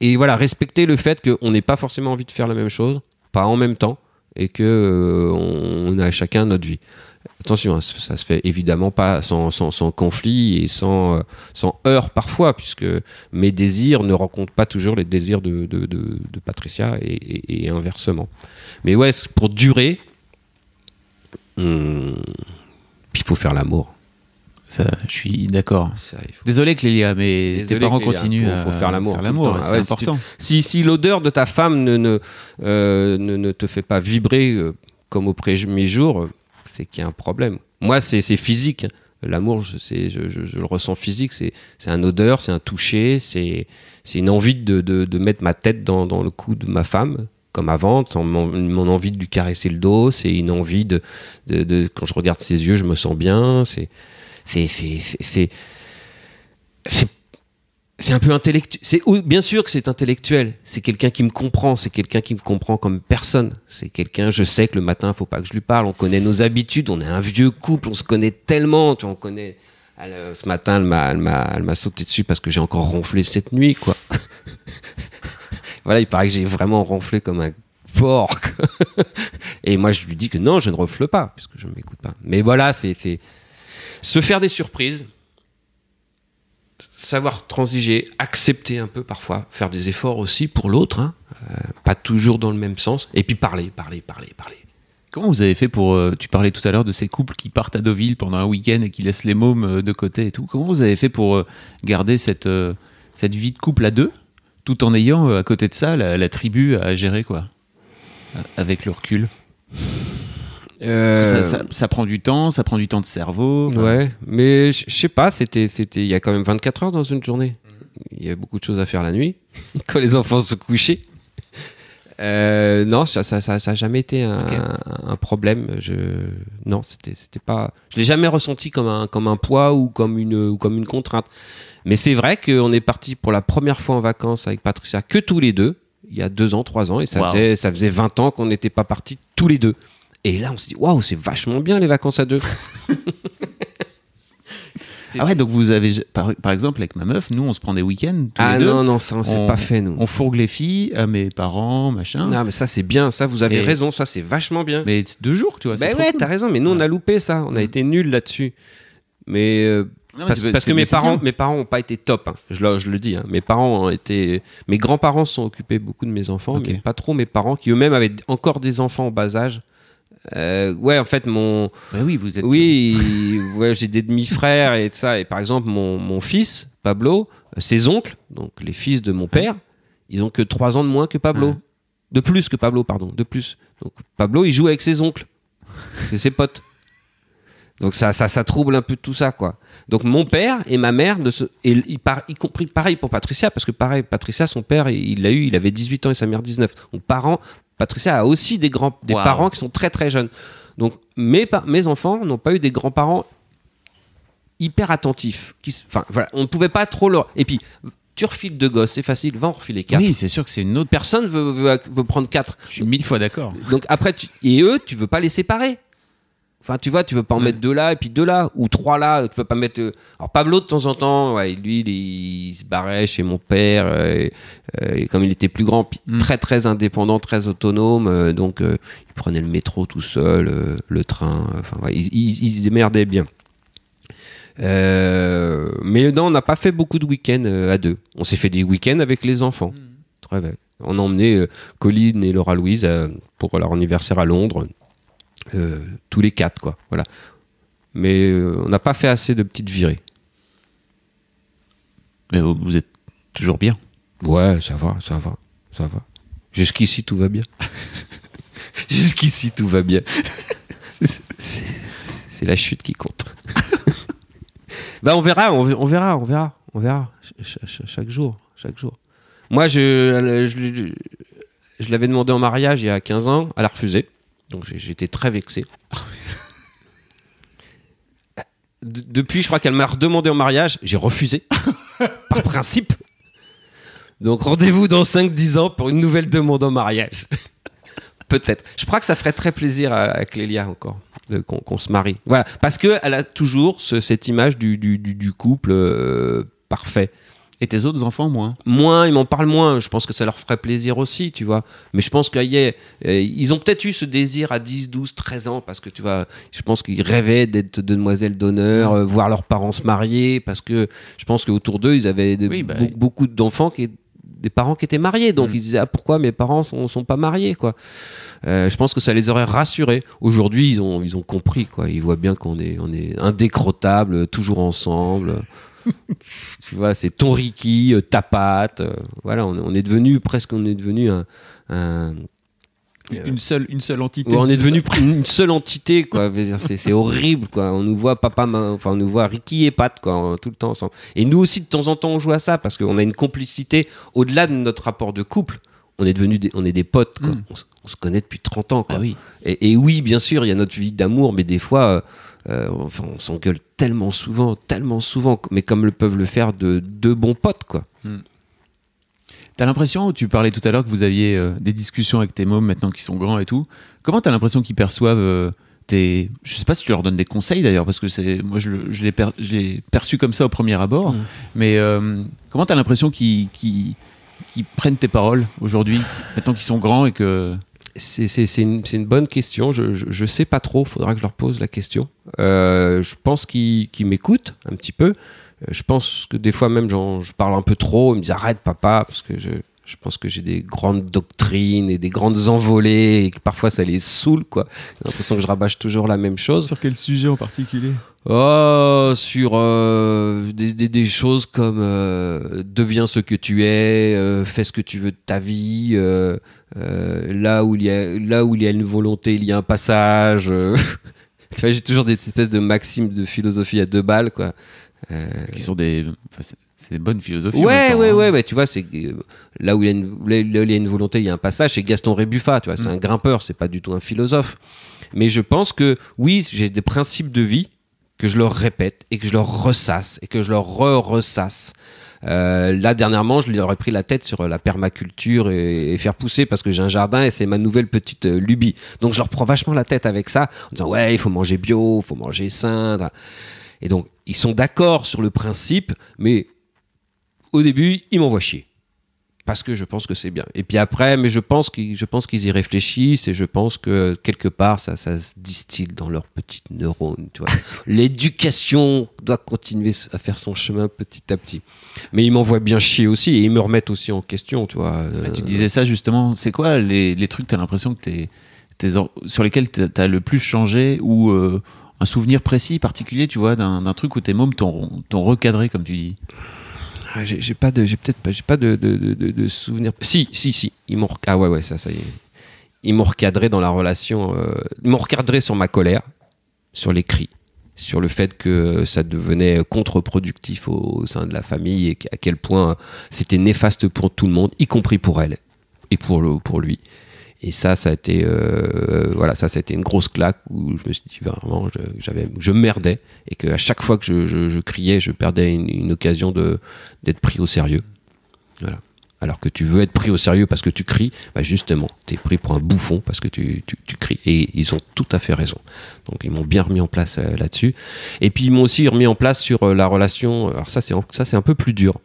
Et voilà, respecter le fait qu'on n'ait pas forcément envie de faire la même chose, pas en même temps, et que euh, on a chacun notre vie. Attention, hein, ça se fait évidemment pas sans, sans, sans conflit et sans, euh, sans heurts parfois, puisque mes désirs ne rencontrent pas toujours les désirs de, de, de, Patricia et, inversement. Mais ouais, pour durer, puis il faut faire l'amour. Ça, je suis d'accord. Il Désolé Clélia, mais Désolé, tes parents Clélia, continuent faut- faut faire l'amour l'amour, c'est Ah ouais, important. Si, si l'odeur de ta femme ne, ne, euh, ne, ne te fait pas vibrer euh, comme au premier jour, c'est qu'il y a un problème. Moi, c'est physique. L'amour, je, sais- je, je- je le ressens physique. C'est un odeur, c'est un toucher, c'est une envie de, de, de mettre ma tête dans, dans le cou de ma femme, comme avant, mon, mon envie de lui caresser le dos. C'est une envie de, de, de- Quand je regarde ses yeux, je me sens bien. C'est. C'est. c'est- un peu intellectuel. C'est bien sûr que c'est intellectuel. C'est quelqu'un qui me comprend. C'est quelqu'un qui me comprend comme personne. C'est quelqu'un. Je sais que le matin, faut pas que je lui parle. On connaît nos habitudes. On est un vieux couple. On se connaît tellement. Tu vois, on connaît. Euh, ce matin, elle m'a, sauté dessus parce que j'ai encore ronflé cette nuit, quoi. voilà, il paraît que j'ai vraiment ronflé comme un porc. Et moi, je lui dis que non, je ne ronfle pas puisque je ne m'écoute pas. Mais voilà, c'est se faire des surprises savoir transiger, accepter un peu parfois, faire des efforts aussi pour l'autre, hein, euh, pas toujours dans le même sens, et puis parler, parler, parler, parler. Comment vous avez fait pour. euh, tu parlais tout à l'heure de ces couples qui partent à Deauville pendant un week-end et qui laissent les mômes euh, de côté et tout. Comment vous avez fait pour garder cette, cette vie de couple à deux, tout en ayant à côté de ça la, la tribu à gérer, quoi Avec le recul? Ça, ça- ça prend du temps, ça prend du temps de cerveau. enfin, Ouais, mais je sais pas, c'était, c'était, il y a quand même 24 heures dans une journée. Il y a beaucoup de choses à faire la nuit, quand les enfants se couchaient. Euh, non, ça, ça, ça, ça a jamais été un, problème. Je, non, c'était, c'était pas. Je l'ai jamais ressenti comme un, comme un poids ou comme une, ou comme une contrainte. Mais c'est vrai qu'on est parti pour la première fois en vacances avec Patricia que tous les deux, il y a deux ans, trois ans, et ça Wow. faisait, ça faisait 20 ans qu'on n'était pas partis tous les deux. Et là, on se dit, waouh, c'est vachement bien les vacances à deux. Ah ouais, donc vous avez. Par, par exemple, avec ma meuf, nous, on se prend des week-ends. Tous ah les deux. non, non, ça, on s'est On- pas fait, nous. On fourgue les filles à mes parents, machin. Non, mais ça, c'est bien, ça, vous avez Et- raison, ça, c'est vachement bien. Mais deux jours, tu vois. Ben trop ouais, cool. t'as raison, mais nous, on a loupé ça, on a été nuls là-dessus. Mais. euh, Non, mais parce, que mes parents, bien. mes parents ont pas été top. hein. Je, le, je le dis. hein. Mes parents ont été, mes grands-parents se sont occupés beaucoup de mes enfants, mais pas trop mes parents qui eux-mêmes avaient encore des enfants en bas âge. Euh, ouais, en fait, mon, Bah oui, vous êtes. oui, ouais, j'ai des demi-frères et tout ça. Et par exemple, mon, mon fils, Pablo, euh, ses oncles, donc les fils de mon père, ils ont que 3 ans de moins que Pablo. Ouais. De plus que Pablo, pardon, de plus. Donc Pablo, il joue avec ses oncles. C'est ses potes. Donc ça, ça, ça trouble un peu tout ça, quoi. Donc mon père et ma mère, et il par- y compris pareil pour Patricia, parce que pareil, Patricia, son père, il l'a eu, il avait 18 ans et sa mère 19. Donc parents, Patricia a aussi des grands, des Wow. parents qui sont très très jeunes. Donc mes, mes enfants n'ont pas eu des grands-parents hyper attentifs. Qui, enfin voilà, on ne pouvait pas trop leur. Et puis tu refiles deux gosses, c'est facile, va en refiler quatre. Oui, c'est sûr que c'est une autre. Personne veut, veut, veut prendre quatre. Je suis mille fois d'accord. Donc après, tu- et eux, tu veux pas les séparer. Enfin, tu vois, tu veux pas en mettre deux là et puis deux là ou trois là. Tu peux pas mettre. euh, Alors Pablo de temps en temps, ouais, lui, il, il se barrait chez mon père. euh, euh, et comme il était plus grand, Mm. très très indépendant, très autonome, euh, donc euh, il prenait le métro tout seul, le train. Enfin, ouais, il, il- il se démerdait bien. Mais non, on n'a pas fait beaucoup de week-ends à deux. On s'est fait des week-ends avec les enfants. Très bien. On a emmené Colline et Laura Louise pour leur anniversaire à Londres. Euh, tous les quatre, quoi. Voilà. Mais euh, on n'a pas fait assez de petites virées. Mais vous, vous êtes toujours bien? Ouais, ça va, ça va, ça va. Jusqu'ici, tout va bien. Jusqu'ici, tout va bien. C'est- la chute qui compte. bah, on verra, on, on verra, on verra, on verra. Ch- ch- ch- chaque jour, chaque jour. Moi, je, je l'avais demandé en mariage il y a 15 ans, elle a refusé. Donc, j'étais très vexé. De- depuis, je crois qu'elle m'a redemandé en mariage, j'ai refusé. par principe. Donc rendez-vous dans 5-10 ans pour une nouvelle demande en mariage. Peut-être. Je crois que ça ferait très plaisir à, à Clélia encore qu'on se marie. Voilà. Parce qu'elle a toujours ce- cette image du, du- du- du couple euh, parfait. Et tes autres enfants, moins. Moins, ils m'en parlent moins. Je pense que ça leur ferait plaisir aussi, tu vois. Mais je pense qu'ils ils ont peut-être eu ce désir à 10, 12, 13 ans parce que, tu vois, je pense qu'ils rêvaient d'être demoiselles d'honneur, euh, voir leurs parents se marier parce que je pense qu'autour d'eux, ils avaient de- Oui, bah, be- beaucoup d'enfants qui des parents qui étaient mariés donc Mm. ils disaient ah, pourquoi mes parents sont, sont pas mariés quoi? Euh, je pense que ça les aurait rassurés aujourd'hui ils ont ils ont compris quoi ils voient bien qu'on est on est indécrottable toujours ensemble tu vois, c'est ton Ricky, euh, ta patte. euh, voilà, on, on est devenu presque, on est devenu un. un- Une seule, une seule entité. ouais, on est devenu une seule entité, quoi. C'est horrible, quoi. On nous voit papa, enfin, on nous voit Ricky et Pat, quoi, tout le temps ensemble. Et nous aussi, de temps en temps, on joue à ça parce qu'on a une complicité au-delà de notre rapport de couple. On est devenu, des, on est des potes, quoi. Mm. On, se- on se connaît depuis 30 ans, quoi. Ah oui. Et, et oui, bien sûr, il y a notre vie d'amour, mais des fois, euh, euh, enfin, on s'engueule tellement souvent, tellement souvent, mais comme le peuvent le faire de deux bons potes, quoi. T'as l'impression, tu parlais tout à l'heure que vous aviez euh, des discussions avec tes mômes maintenant qui sont grands et tout. Comment t'as l'impression qu'ils perçoivent euh, tes. Je sais pas si tu leur donnes des conseils d'ailleurs, parce que c'est moi je, je l'ai per- perçu comme ça au premier abord. Mm. Mais euh, comment t'as l'impression qu'ils prennent tes paroles aujourd'hui, maintenant qu'ils sont grands et que. C'est une, bonne question. Je, je sais pas trop. Faudra que je leur pose la question. Euh, je pense qu'ils m'écoutent un petit peu. Euh, Je pense que des fois même, je parle un peu trop. Ils me disent arrête, papa, parce que je, je pense que j'ai des grandes doctrines et des grandes envolées et que parfois ça les saoule, quoi. J'ai l'impression que je rabâche toujours la même chose. Sur quel sujet en particulier? Oh, sur euh, des, des- des choses comme euh, deviens ce que tu es, euh, fais ce que tu veux de ta vie. euh, euh, là où il y a là où il y a une volonté, il y a un passage. euh. tu vois, j'ai toujours des espèces de maximes de philosophie à deux balles, quoi. Euh, Qui sont des. enfin, c'est- des bonnes philosophies. Ouais, temps, ouais, hein. ouais, ouais, tu vois, c'est là où il y a une, là où il y a une volonté, il y a un passage. C'est Gaston Rébuffat, tu vois, c'est Mm. un grimpeur, c'est pas du tout un philosophe. Mais je pense que oui, j'ai des principes de vie que je leur répète et que je leur ressasse et que je leur re-ressasse. Euh, là, dernièrement, je leur ai pris la tête sur euh, la permaculture et, faire pousser parce que j'ai un jardin et c'est ma nouvelle petite euh, lubie. Donc, je leur prends vachement la tête avec ça en disant ouais, il faut manger bio, il faut manger sain. Et donc, ils sont d'accord sur le principe, mais au début, ils m'envoient chier. Parce que je pense que c'est bien. Et puis après, mais je pense qu'ils, je pense qu'ils y réfléchissent et je pense que quelque part, ça, ça se distille dans leurs petites neurones. Tu vois. L'éducation doit continuer à faire son chemin petit à petit. Mais ils m'envoient bien chier aussi et ils me remettent aussi en question. Tu vois. Tu Euh, disais ça justement. C'est quoi les, les trucs, t'as l'impression que t'es, t'es sur lesquels t'as t'as le plus changé ou euh, un souvenir précis, particulier, tu vois, d'un d'un truc où tes mômes t'ont t'ont recadré, comme tu dis? Ah, j'ai pas de j'ai peut-être pas j'ai pas de, de, de, souvenirs. Si si si ils m'ont ah ouais ouais ça ça y est. Ils m'ont recadré dans la relation euh, ils m'ont recadré sur ma colère sur les cris sur le fait que ça devenait contre-productif au, au sein de la famille et à quel point c'était néfaste pour tout le monde y compris pour elle et pour le pour lui et ça ça a été euh, voilà ça une grosse claque où je me suis dit vraiment j'avais je merdais et qu'à chaque fois que je, criais je perdais une, occasion d'être pris au sérieux voilà alors que tu veux être pris au sérieux parce que tu cries, bah justement, tu es pris pour un bouffon parce que tu, cries. Et ils ont tout à fait raison. Donc ils m'ont bien remis en place euh, là-dessus. Et puis ils m'ont aussi remis en place sur euh, la relation. Alors ça, c'est un peu plus dur.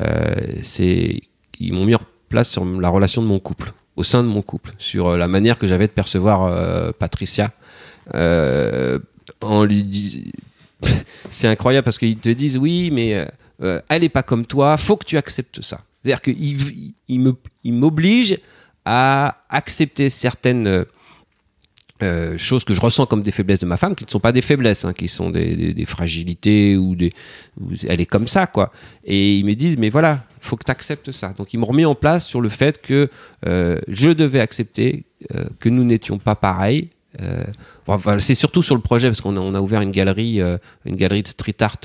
Ils m'ont mis en place sur la relation de mon couple, au sein de mon couple, sur la manière que j'avais de percevoir euh, Patricia. en lui dit c'est incroyable parce qu'ils te disent oui, mais euh, elle est pas comme toi, faut que tu acceptes ça. C'est-à-dire qu'il il, m'oblige à accepter certaines euh, choses que je ressens comme des faiblesses de ma femme, qui ne sont pas des faiblesses, hein, qui sont des, fragilités ou des. Elle est comme ça, quoi. Et ils me disent, mais voilà, faut que tu acceptes ça. Donc ils m'ont remis en place sur le fait que euh, je devais accepter euh, que nous n'étions pas pareils. Euh, enfin, c'est surtout sur le projet parce qu'on a, on a ouvert une galerie, une galerie de street art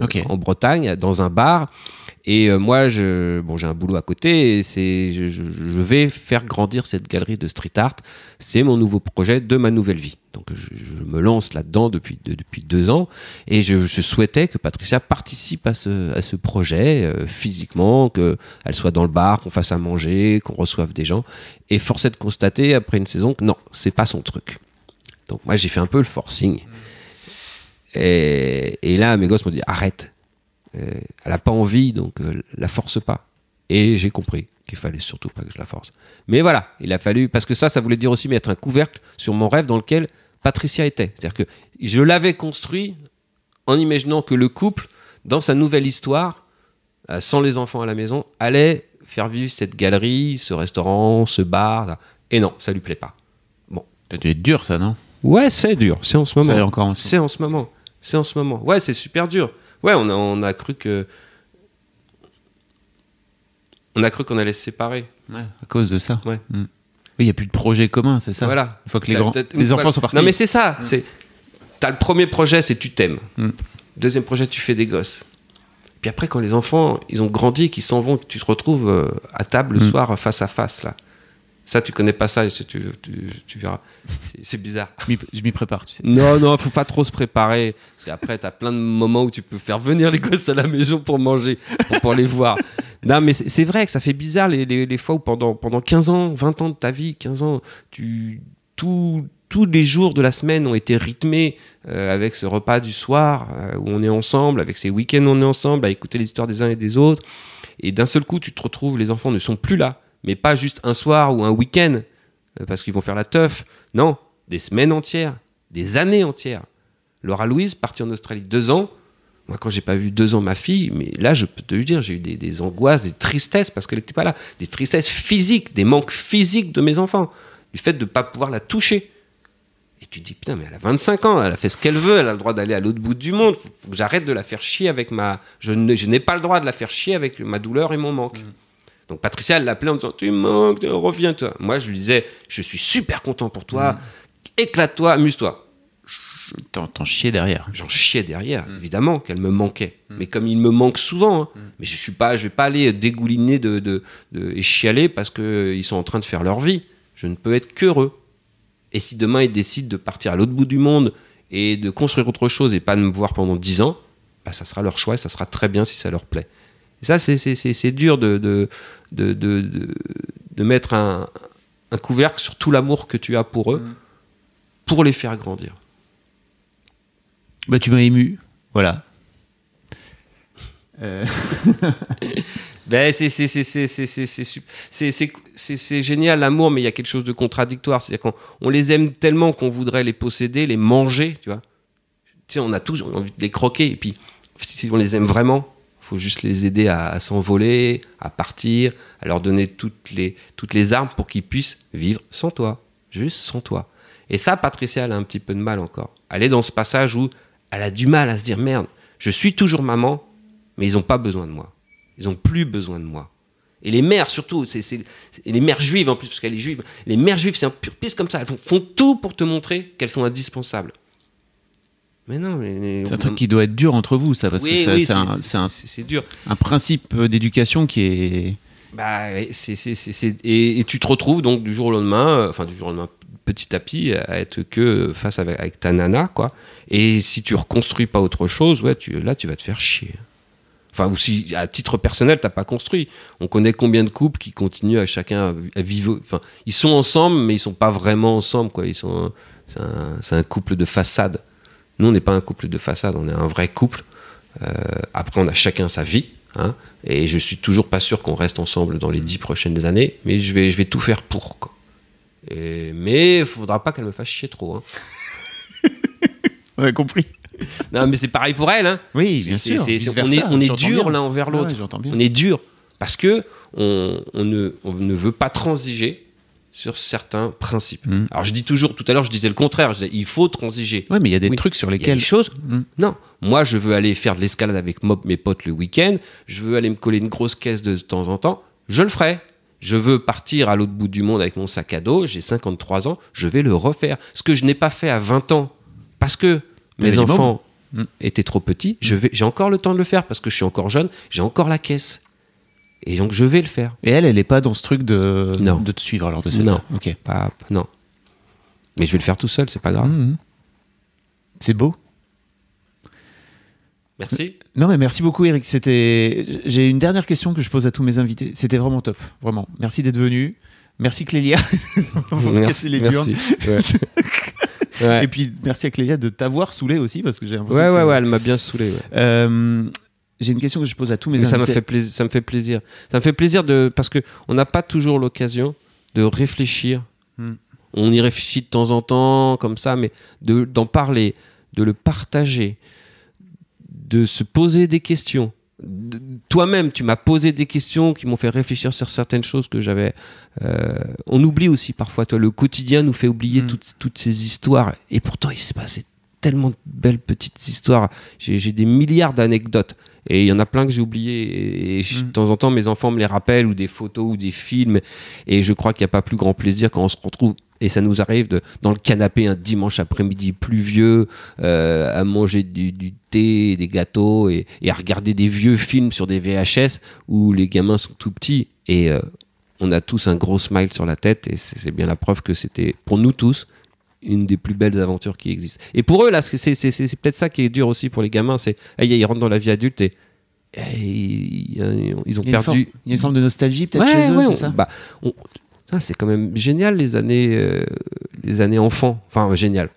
okay. en Bretagne, dans un bar. Et euh, moi, je, bon, j'ai un boulot à côté et c'est, je, je, vais faire grandir cette galerie de street art. C'est mon nouveau projet de ma nouvelle vie. Donc, je, je me lance là-dedans depuis, de, depuis deux ans et je, souhaitais que Patricia participe à ce, à ce projet euh, physiquement, qu'elle soit dans le bar, qu'on fasse à manger, qu'on reçoive des gens. Et force de constater après une saison que non, c'est pas son truc. Donc, moi, j'ai fait un peu le forcing. Et, et là, mes gosses m'ont dit arrête elle n'a pas envie, donc euh, la force pas. Et j'ai compris qu'il fallait surtout pas que je la force. Mais voilà, il a fallu, parce que ça, ça voulait dire aussi mettre un couvercle sur mon rêve dans lequel Patricia était. C'est-à-dire que je l'avais construit en imaginant que le couple, dans sa nouvelle histoire, euh, sans les enfants à la maison, allait faire vivre cette galerie, ce restaurant, ce bar. Et non, ça lui plaît pas. Bon. Ça dû être dur, ça, non? Ouais, c'est dur. C'est en ce moment. C'est encore C'est en ce moment. C'est en ce moment. Ouais, c'est super dur ouais, on a, on a cru que. On a cru qu'on allait se séparer. Ouais, à cause de ça. Ouais. Mm. Il n'y a plus de projet commun, c'est ça Voilà. Une fois que les, grands, les enfants sont partis. Non, mais c'est ça. Mm. C'est. T'as le premier projet, c'est tu t'aimes. Mm. Deuxième projet, tu fais des gosses. Puis après, quand les enfants, ils ont grandi, qu'ils s'en vont, que tu te retrouves euh, à table le soir face à face, là. Ça, tu connais pas ça, tu, tu, tu verras. C'est bizarre. Je m'y prépare, tu sais. Non, non, faut pas trop se préparer. Parce qu'après, tu as plein de moments où tu peux faire venir les gosses à la maison pour manger, pour, pour les voir. Non, mais c'est vrai que ça fait bizarre les, les, les, fois où pendant, pendant 15 ans, 20 ans de ta vie, 15 ans, tu, tout, tous les jours de la semaine ont été rythmés euh, avec ce repas du soir euh, où on est ensemble, avec ces week-ends où on est ensemble, à écouter les histoires des uns et des autres. Et d'un seul coup, tu te retrouves, les enfants ne sont plus là mais pas juste un soir ou un week-end, parce qu'ils vont faire la teuf. Non, des semaines entières, des années entières. Laura Louise, partie en Australie deux ans. Moi, quand j'ai pas vu deux ans ma fille, mais là, je peux te le dire, j'ai eu des, des, angoisses, des tristesses parce qu'elle n'était pas là, des tristesses physiques, des manques physiques de mes enfants, du fait de ne pas pouvoir la toucher. Et tu te dis, putain, mais elle a 25 ans, elle a fait ce qu'elle veut, elle a le droit d'aller à l'autre bout du monde, faut, faut que j'arrête de la faire chier avec ma. Je n'ai pas le droit de la faire chier avec ma douleur et mon manque. Mmh. Donc Patricia, l'appelait en disant Tu manques, reviens-toi. Moi, je lui disais Je suis super content pour toi, mmh. éclate-toi, amuse-toi. T'en chiais derrière. J'en chiais derrière, mmh. évidemment, qu'elle me manquait. Mmh. Mais comme il me manque souvent, hein, mais je suis pas, je vais pas aller dégouliner de, de, de, et chialer parce qu'ils sont en train de faire leur vie. Je ne peux être qu'heureux. Et si demain ils décident de partir à l'autre bout du monde et de construire autre chose et pas de me voir pendant 10 ans, bah, ça sera leur choix et ça sera très bien si ça leur plaît. Et ça, c'est dur de, de, de, de, de mettre un, un, couvercle sur tout l'amour que tu as pour eux, mmh. pour les faire grandir. Bah, tu m'as ému, voilà. Euh... ben, c'est génial l'amour, mais il y a quelque chose de contradictoire. C'est-à-dire qu'on on les aime tellement qu'on voudrait les posséder, les manger, tu vois. Tu sais, on a tous envie de les croquer, et puis si on les aime vraiment, faut juste les aider à, s'envoler, à partir, à leur donner toutes les, toutes les armes pour qu'ils puissent vivre sans toi, juste sans toi. Et ça, Patricia, elle a un petit peu de mal encore. Elle est dans ce passage où elle a du mal à se dire merde, je suis toujours maman, mais ils n'ont pas besoin de moi. Ils n'ont plus besoin de moi. Et les mères, surtout, c'est, les mères juives en plus, parce qu'elle est juive, les mères juives, c'est un pur piste comme ça. Elles font tout pour te montrer qu'elles sont indispensables. Mais non, mais, c'est un truc qui doit être dur entre vous, ça, parce oui, que oui, c'est, dur. un principe d'éducation qui est. Bah, c'est, et, et, tu te retrouves donc du jour au lendemain, enfin du jour au lendemain, petit à petit, à être que face avec, avec ta nana, quoi. Et si tu reconstruis pas autre chose, ouais, tu, là, tu vas te faire chier. Enfin, ou si à titre personnel, t'as pas construit. On connaît combien de couples qui continuent à chacun à vivre. Enfin, ils sont ensemble, mais ils sont pas vraiment ensemble, quoi. Ils sont. C'est un, c'est un couple de façade. Nous, on n'est pas un couple de façade, on est un vrai couple. Euh, après, on a chacun sa vie. hein, et je suis toujours pas sûr qu'on reste ensemble dans les dix prochaines années, mais je vais, je vais tout faire pour. Quoi. Et, mais il faudra pas qu'elle me fasse chier trop. Hein. On a compris. Non, mais c'est pareil pour elle. Hein. Oui, bien sûr. on est, on est dur l'un envers Ouais, l'autre. ouais, on est dur parce que on, on ne, on ne veut pas transiger sur certains principes. Mm. Alors je dis toujours, tout à l'heure je disais le contraire, je disais, il faut transiger. Ouais, mais il y a des Oui. trucs sur Il y a lesquels. des choses. Mm. Non, moi je veux aller faire de l'escalade avec mo- mes potes le week-end. Je veux aller me coller une grosse caisse de temps en temps. Je le ferai. Je veux partir à l'autre bout du monde avec mon sac à dos. J'ai 53 ans. Je vais le refaire. Ce que je n'ai pas fait à 20 ans parce que mes enfants. Mm. étaient trop petits. J'ai encore le temps de le faire parce que je suis encore jeune. J'ai encore la caisse. Et donc je vais le faire. Et elle, elle est pas dans ce truc de, Non. de te suivre alors de cette Non. Ok. Pas, non. Mais je vais le faire tout seul. C'est pas grave. Mhm. C'est beau. Merci. Non, mais merci beaucoup, Eric. C'était. J'ai une dernière question que je pose à tous mes invités. C'était vraiment top, vraiment. Merci d'être venu. Merci Clélia casser les. Merci. Ouais. Ouais. Et puis merci à Clélia de t'avoir saoulé aussi parce que j'ai l'impression. Ouais, que ouais, ouais, elle m'a bien saoulé. ouais. Euh, j'ai une question que je pose à tous mes Mais ça me fait plaisir. Ça me fait plaisir. Ça me fait plaisir de parce que on n'a pas toujours l'occasion de réfléchir. Hmm. On y réfléchit de temps en temps comme ça, mais de d'en parler, de le partager, de se poser des questions. De- Toi-même, tu m'as posé des questions qui m'ont fait réfléchir sur certaines choses que j'avais. euh, on oublie aussi parfois. Toi, le quotidien nous fait oublier Hmm. toutes, toutes ces histoires, et pourtant il s'est passé tellement de belles petites histoires. J'ai des milliards d'anecdotes. Et il y en a plein que j'ai oubliés. Et, et je- Mm. de temps en temps, mes enfants me les rappellent, ou des photos, ou des films. Et je crois qu'il n'y a pas plus grand plaisir quand on se retrouve. Et ça nous arrive de, dans le canapé un dimanche après-midi pluvieux, euh, à manger du, du thé, des gâteaux, et, et à regarder des vieux films sur des VHS où les gamins sont tout petits. Et euh, on a tous un gros smile sur la tête. Et c'est bien la preuve que c'était, pour nous tous, une des plus belles aventures qui existent. Et pour eux, là, c'est c'est- c'est- c'est peut-être ça qui est dur aussi pour les gamins, c'est hey, ils rentrent dans la vie adulte et, et ils, ont Il forme, perdu. il y a une forme de nostalgie peut-être Ouais, chez eux, ouais, c'est on- ça bah, ah, c'est quand même génial les années, euh, les années enfants. Enfin, génial.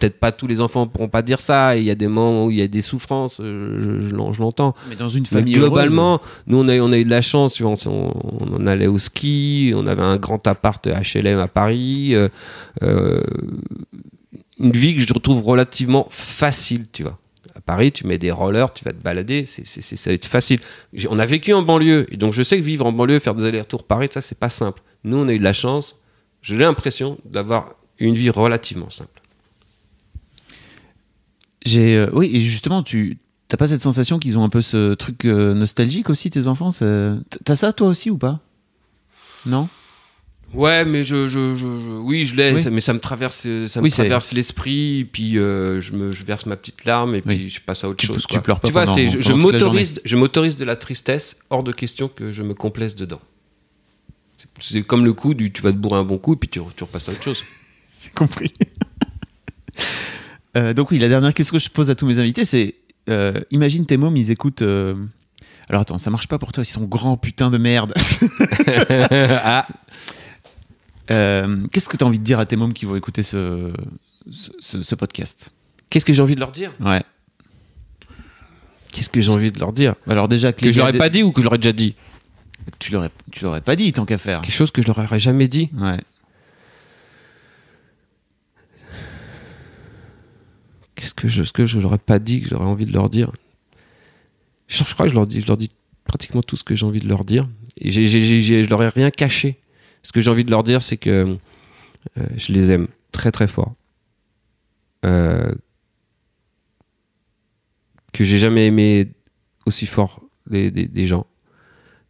Peut-être pas tous les enfants pourront pas dire ça. et Il y a des moments où il y a des souffrances, euh, je, je l'en- je l'entends. Mais dans une Mais famille globalement, nous on a, eu- on a eu de la chance, tu vois, on, allait au ski, on avait un grand appart HLM à Paris, euh, euh, une vie que je retrouve relativement facile, tu vois. À Paris, tu mets des rollers, tu vas te balader, c'est, c'est, c'est- ça va être facile. J'ai- On a vécu en banlieue, et donc je sais que vivre en banlieue, faire des allers-retours Paris, ça c'est pas simple. Nous on a eu de la chance, j'ai l'impression d'avoir une vie relativement simple. J'ai, euh, oui, et justement, tu t'as pas cette sensation qu'ils ont un peu ce truc euh, nostalgique aussi, tes enfants ça- T'as ça toi aussi ou pas? Non? Ouais, mais je, je, je- je- oui, je l'ai, Oui. mais ça me traverse, ça me Oui, traverse l'esprit, puis euh, je me, je verse ma petite larme et puis Oui. je passe à autre Tu- chose. tu quoi. pleures pas Tu vois, pendant- c'est, je, m'autorise, je m'autorise de la tristesse, hors de question que je me complaise dedans. C'est, c'est comme le coup du, tu vas te bourrer un bon coup et puis tu, tu repasses à autre chose. J'ai compris. Euh, donc oui, la dernière question que je pose à tous mes invités, c'est euh, imagine tes mômes, ils écoutent. euh, Alors attends, ça marche pas pour toi, ils sont grands putain de merde. ah, Euh, Qu'est-ce que tu as envie de dire à tes mômes qui vont écouter ce, ce, ce- ce podcast? Qu'est-ce que j'ai envie de leur dire? Ouais. Qu'est-ce que j'ai envie de leur dire? Alors déjà, Que je leur ai pas dit ou que je leur ai déjà dit? Tu l'aurais, tu l'aurais pas dit tant qu'à faire. Quelque chose que je leur aurais jamais dit? Ouais. Qu'est-ce que je, ce que je leur ai pas dit que j'aurais envie de leur dire? Je, crois que je leur dis, je leur dis pratiquement tout ce que j'ai envie de leur dire. Et j'ai- je leur ai rien caché. Ce que j'ai envie de leur dire, c'est que euh, je les aime très très fort. Euh, que j'ai jamais aimé aussi fort des, gens.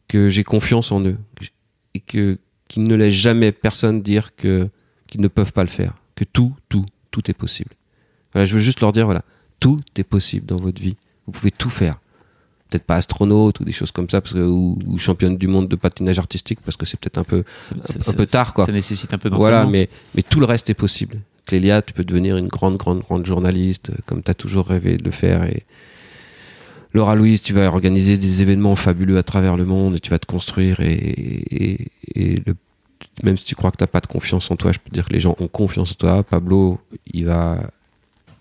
Que j'ai confiance en eux. J'- Et que qu'ils ne laissent jamais personne dire que qu'ils ne peuvent pas le faire. Que tout, tout, tout est possible. Voilà, je veux juste leur dire, voilà, tout est possible dans votre vie. Vous pouvez tout faire. Peut-être pas astronaute ou des choses comme ça, parce que, ou, ou championne du monde de patinage artistique, parce que c'est peut-être un peu, un peu tard, quoi. Ça nécessite un peu Voilà, d'entraînement. mais, mais tout le reste est possible. Clélia, tu peux devenir une grande, grande, grande journaliste, euh, comme tu as toujours rêvé de le faire. Et Laura Louise, tu vas organiser des événements fabuleux à travers le monde et tu vas te construire et, et, et le, même si tu crois que tu n'as pas de confiance en toi, je peux te dire que les gens ont confiance en toi. Pablo, il va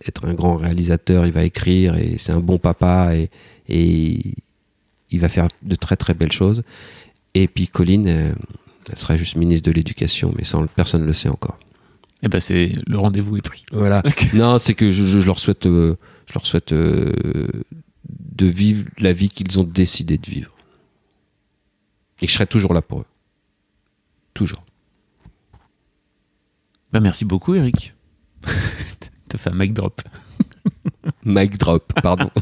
être un grand réalisateur, il va écrire et c'est un bon papa et, et il va faire de très très belles choses. Et puis Colline, euh, elle sera juste ministre de l'Éducation, mais ça, personne ne le sait encore. Eh ben c'est le rendez-vous est pris. Voilà. Non, c'est que je, je- je leur souhaite, euh, je leur souhaite euh, de vivre la vie qu'ils ont décidé de vivre. Et je serai toujours là pour eux. Toujours. Bah, merci beaucoup, Eric. T'as fait un mic drop. Mic drop, pardon.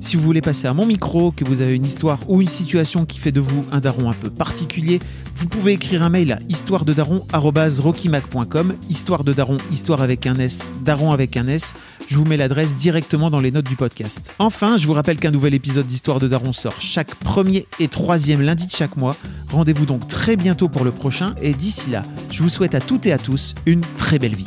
Si vous voulez passer à mon micro, que vous avez une histoire ou une situation qui fait de vous un daron un peu particulier, vous pouvez écrire un mail à histoirededaron@rockymac.com, histoire de daron, histoire avec un S, daron avec un S. Je vous mets l'adresse directement dans les notes du podcast. Enfin, je vous rappelle qu'un nouvel épisode d'Histoire de Daron sort chaque premier et troisième lundi de chaque mois. Rendez-vous donc très bientôt pour le prochain et d'ici là, je vous souhaite à toutes et à tous une très belle vie.